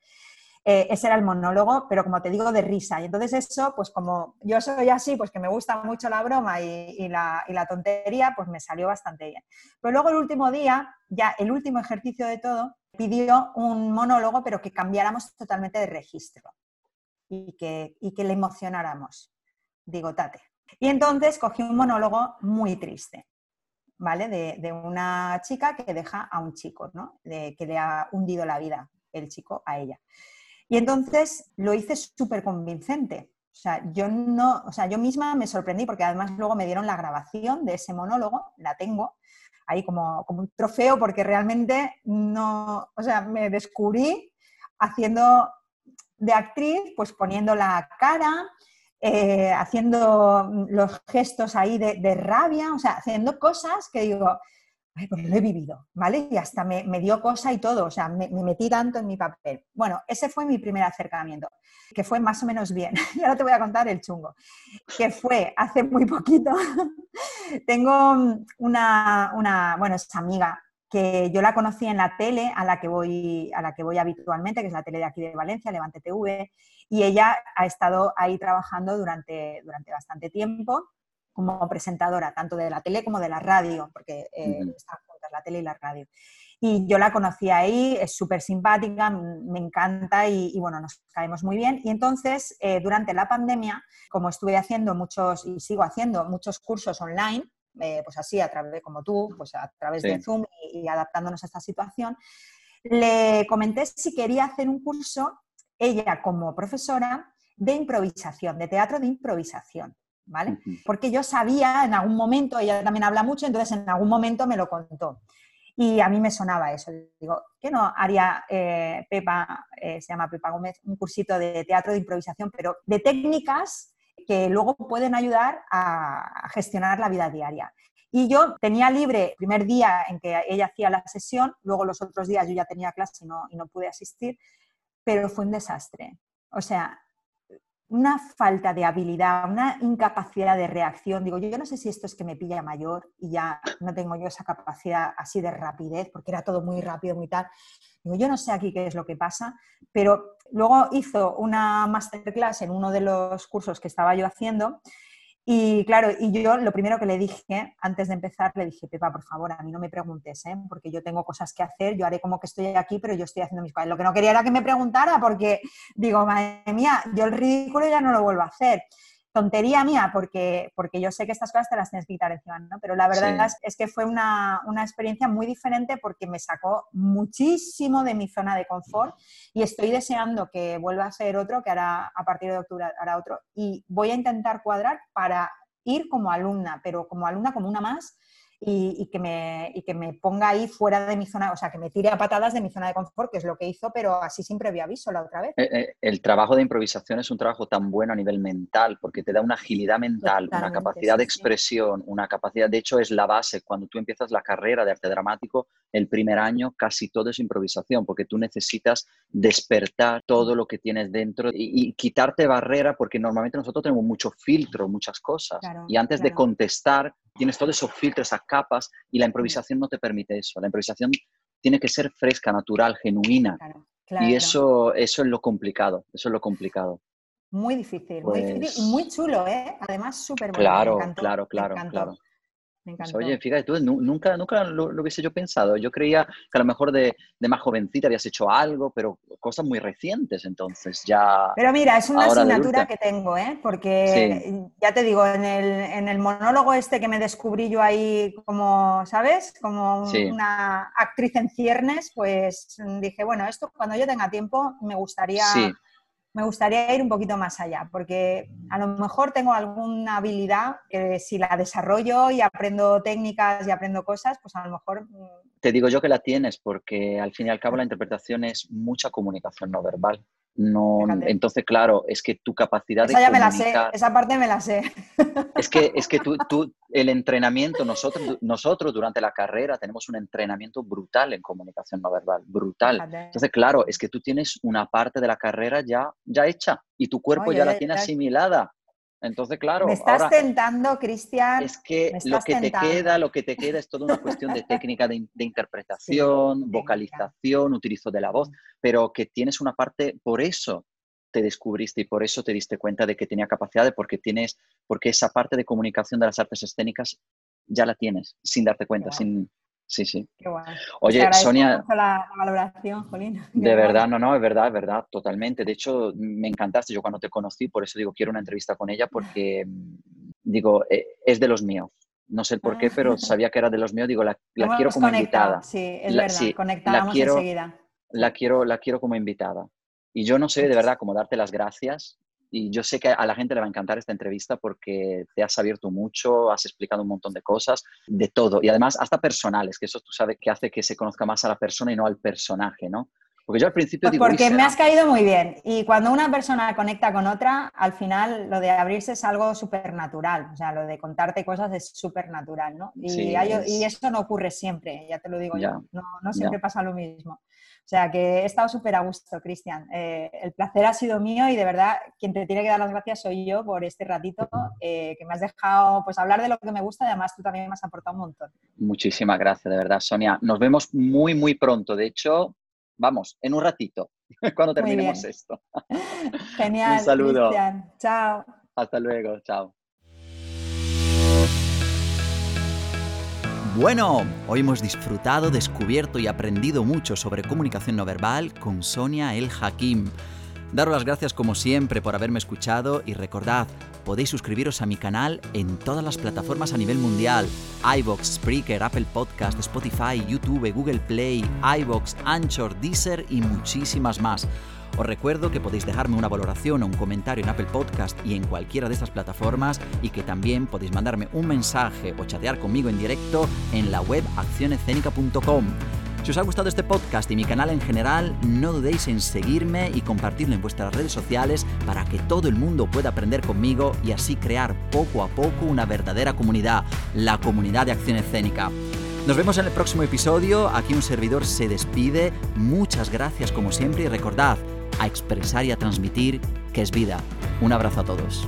Eh, ese era el monólogo, pero como te digo, de risa. Y entonces eso, pues como yo soy así, pues que me gusta mucho la broma y, la, tontería, pues me salió bastante bien. Pero luego el último día, ya el último ejercicio de todo, pidió un monólogo, pero que cambiáramos totalmente de registro y que, le emocionáramos. Digo, tate. Y entonces cogí un monólogo muy triste. ¿Vale? De, una chica que deja a un chico, ¿no? Que le ha hundido la vida el chico a ella. Y entonces lo hice súper convincente. O sea, yo no, o sea, yo misma me sorprendí porque además luego me dieron la grabación de ese monólogo, la tengo ahí como, como un trofeo porque realmente no, o sea, me descubrí haciendo de actriz, pues poniendo la cara, eh, haciendo los gestos ahí de, de, rabia, o sea, haciendo cosas que digo, Ay, pues lo he vivido, ¿vale? Y hasta me, dio cosa y todo, o sea, me, metí tanto en mi papel. Bueno, ese fue mi primer acercamiento, que fue más o menos bien. [LAUGHS] Y ahora te voy a contar el chungo, que fue hace muy poquito. [LAUGHS] Tengo una, una, bueno, esa amiga que yo la conocí en la tele a la que voy, a la que voy habitualmente, que es la tele de aquí de Valencia, Levante TV, y ella ha estado ahí trabajando durante, durante bastante tiempo como presentadora, tanto de la tele como de la radio, porque eh, están juntas la tele y la radio. Y yo la conocí ahí, es súper simpática, me encanta y, bueno, nos caemos muy bien. Y entonces, eh, durante la pandemia, como estuve haciendo muchos, y sigo haciendo muchos cursos online, eh, pues así, a través, como tú, pues a través de Zoom y, adaptándonos a esta situación, le comenté si quería hacer un curso, ella como profesora, de improvisación, de teatro de improvisación. ¿Vale? Porque yo sabía en algún momento, ella también habla mucho, entonces en algún momento me lo contó. Y a mí me sonaba eso. Digo, ¿qué no haría eh, Pepa, eh, se llama Pepa Gómez, un cursito de teatro de improvisación, pero de técnicas que luego pueden ayudar a gestionar la vida diaria? Y yo tenía libre el primer día en que ella hacía la sesión, luego los otros días yo ya tenía clase y no, y no pude asistir, pero fue un desastre. O sea, una falta de habilidad, una incapacidad de reacción. Digo, yo, no sé si esto es que me pilla mayor y ya no tengo yo esa capacidad así de rapidez, porque era todo muy rápido, muy tal. Digo, yo no sé aquí qué es lo que pasa, pero luego hizo una masterclass en uno de los cursos que estaba yo haciendo y claro, y yo lo primero que le dije, antes de empezar, le dije, Pepa, por favor, a mí no me preguntes, ¿eh? porque yo tengo cosas que hacer, yo haré como que estoy aquí, pero yo estoy haciendo mis cosas. Lo que no quería era que me preguntara, porque digo, madre mía, yo el ridículo ya no lo vuelvo a hacer tontería mía, porque, porque yo sé que estas cosas te las tienes que quitar encima, ¿no? Pero la verdad es, que fue una, experiencia muy diferente porque me sacó muchísimo de mi zona de confort y estoy deseando que vuelva a ser otro, que hará a partir de octubre hará otro, y voy a intentar cuadrar para ir como alumna, pero como alumna como una más, y, que me, y, que me, ponga ahí fuera de mi zona, o sea, que me tire a patadas de mi zona de confort, que es lo que hizo, pero así sin previo aviso la otra vez. Eh, eh, el trabajo de improvisación es un trabajo tan bueno a nivel mental, porque te da una agilidad mental, una capacidad de expresión, una capacidad, de hecho es la base, cuando tú empiezas la carrera de arte dramático, el primer año casi todo es improvisación, porque tú necesitas despertar todo lo que tienes dentro y, quitarte barrera, porque normalmente nosotros tenemos mucho filtro, muchas cosas, y antes de contestar tienes todos esos filtros, esas capas, y la improvisación no te permite eso. La improvisación tiene que ser fresca, natural, genuina. Y eso, eso es lo complicado, eso es lo complicado. Muy difícil, muy difícil pues muy chulo, ¿eh? Además, súper bueno. Claro, claro, claro, claro. Pues, oye, fíjate, tú nunca, nunca lo, hubiese yo pensado. Yo creía que a lo mejor de, de, más jovencita habías hecho algo, pero cosas muy recientes, entonces ya. Pero mira, es una asignatura que tengo, ¿eh? Porque ya te digo, en el, en el, monólogo este que me descubrí yo ahí como, ¿sabes? Como una actriz en ciernes, pues dije, bueno, esto cuando yo tenga tiempo me gustaría me gustaría ir un poquito más allá, porque a lo mejor tengo alguna habilidad que si la desarrollo y aprendo técnicas y aprendo cosas, pues a lo mejor... Te digo yo que la tienes, porque al fin y al cabo la interpretación es mucha comunicación no verbal. No, entonces, claro, es que tu capacidad esa de. ya me la sé, esa parte me la sé. [LAUGHS] Es que, es que tú, tú, el entrenamiento, nosotros, nosotros durante la carrera tenemos un entrenamiento brutal en comunicación no verbal, brutal. Entonces, claro, es que tú tienes una parte de la carrera ya, ya hecha y tu cuerpo ya la tiene asimilada. Entonces, claro. Me estás tentando, Cristian. Es que lo que te queda, lo que te queda es toda una cuestión de técnica de, interpretación, vocalización, utilizo de la voz, pero que tienes una parte, por eso te descubriste y por eso te diste cuenta de que tenía capacidad, de porque tienes, porque esa parte de comunicación de las artes escénicas ya la tienes, sin darte cuenta, sin, Sí, sí. Qué guay. Oye, Sonia. la, valoración, Jolín. [LAUGHS] De verdad, no, no, es verdad, es verdad, totalmente. De hecho, me encantaste yo cuando te conocí, por eso digo, quiero una entrevista con ella, porque, digo, eh, es de los míos. No sé el por qué, pero sabía que era de los míos. Digo, la, quiero como invitada. Sí, es verdad, sí, conectábamos enseguida. La quiero, la quiero como invitada. Y yo no sé de verdad cómo darte las gracias y yo sé que a la gente le va a encantar esta entrevista porque te has abierto mucho, has explicado un montón de cosas, de todo, y además hasta personales, que eso tú sabes que hace que se conozca más a la persona y no al personaje, ¿no? Porque yo al principio pues digo... Porque me has caído muy bien. Y cuando una persona conecta con otra, al final lo de abrirse es algo súper natural. O sea, lo de contarte cosas es súper natural, ¿no? Y, y, eso no ocurre siempre, ya te lo digo yo. No, no siempre pasa lo mismo. O sea que he estado súper a gusto, Cristian. Eh, el placer ha sido mío y de verdad quien te tiene que dar las gracias soy yo por este ratito eh, que me has dejado pues hablar de lo que me gusta y además tú también me has aportado un montón. Muchísimas gracias, de verdad, Sonia. Nos vemos muy, muy pronto. De hecho, vamos, en un ratito, [LAUGHS] cuando terminemos esto. [LAUGHS] Genial. un saludo. Cristian. Chao. Hasta luego, chao. Bueno, hoy hemos disfrutado, descubierto y aprendido mucho sobre comunicación no verbal con Sonia El Hakim. Daros las gracias como siempre por haberme escuchado y recordad, podéis suscribiros a mi canal en todas las plataformas a nivel mundial, iBox, Spreaker, Apple Podcast, Spotify, YouTube, Google Play, iBox, Anchor, Deezer y muchísimas más. Os recuerdo que podéis dejarme una valoración o un comentario en Apple Podcast y en cualquiera de estas plataformas y que también podéis mandarme un mensaje o chatear conmigo en directo en la web accionescénica.com. Si os ha gustado este podcast y mi canal en general, no dudéis en seguirme y compartirlo en vuestras redes sociales para que todo el mundo pueda aprender conmigo y así crear poco a poco una verdadera comunidad, la comunidad de Acción Escénica. Nos vemos en el próximo episodio, aquí un servidor se despide, muchas gracias como siempre y recordad, a expresar y a transmitir que es vida. Un abrazo a todos.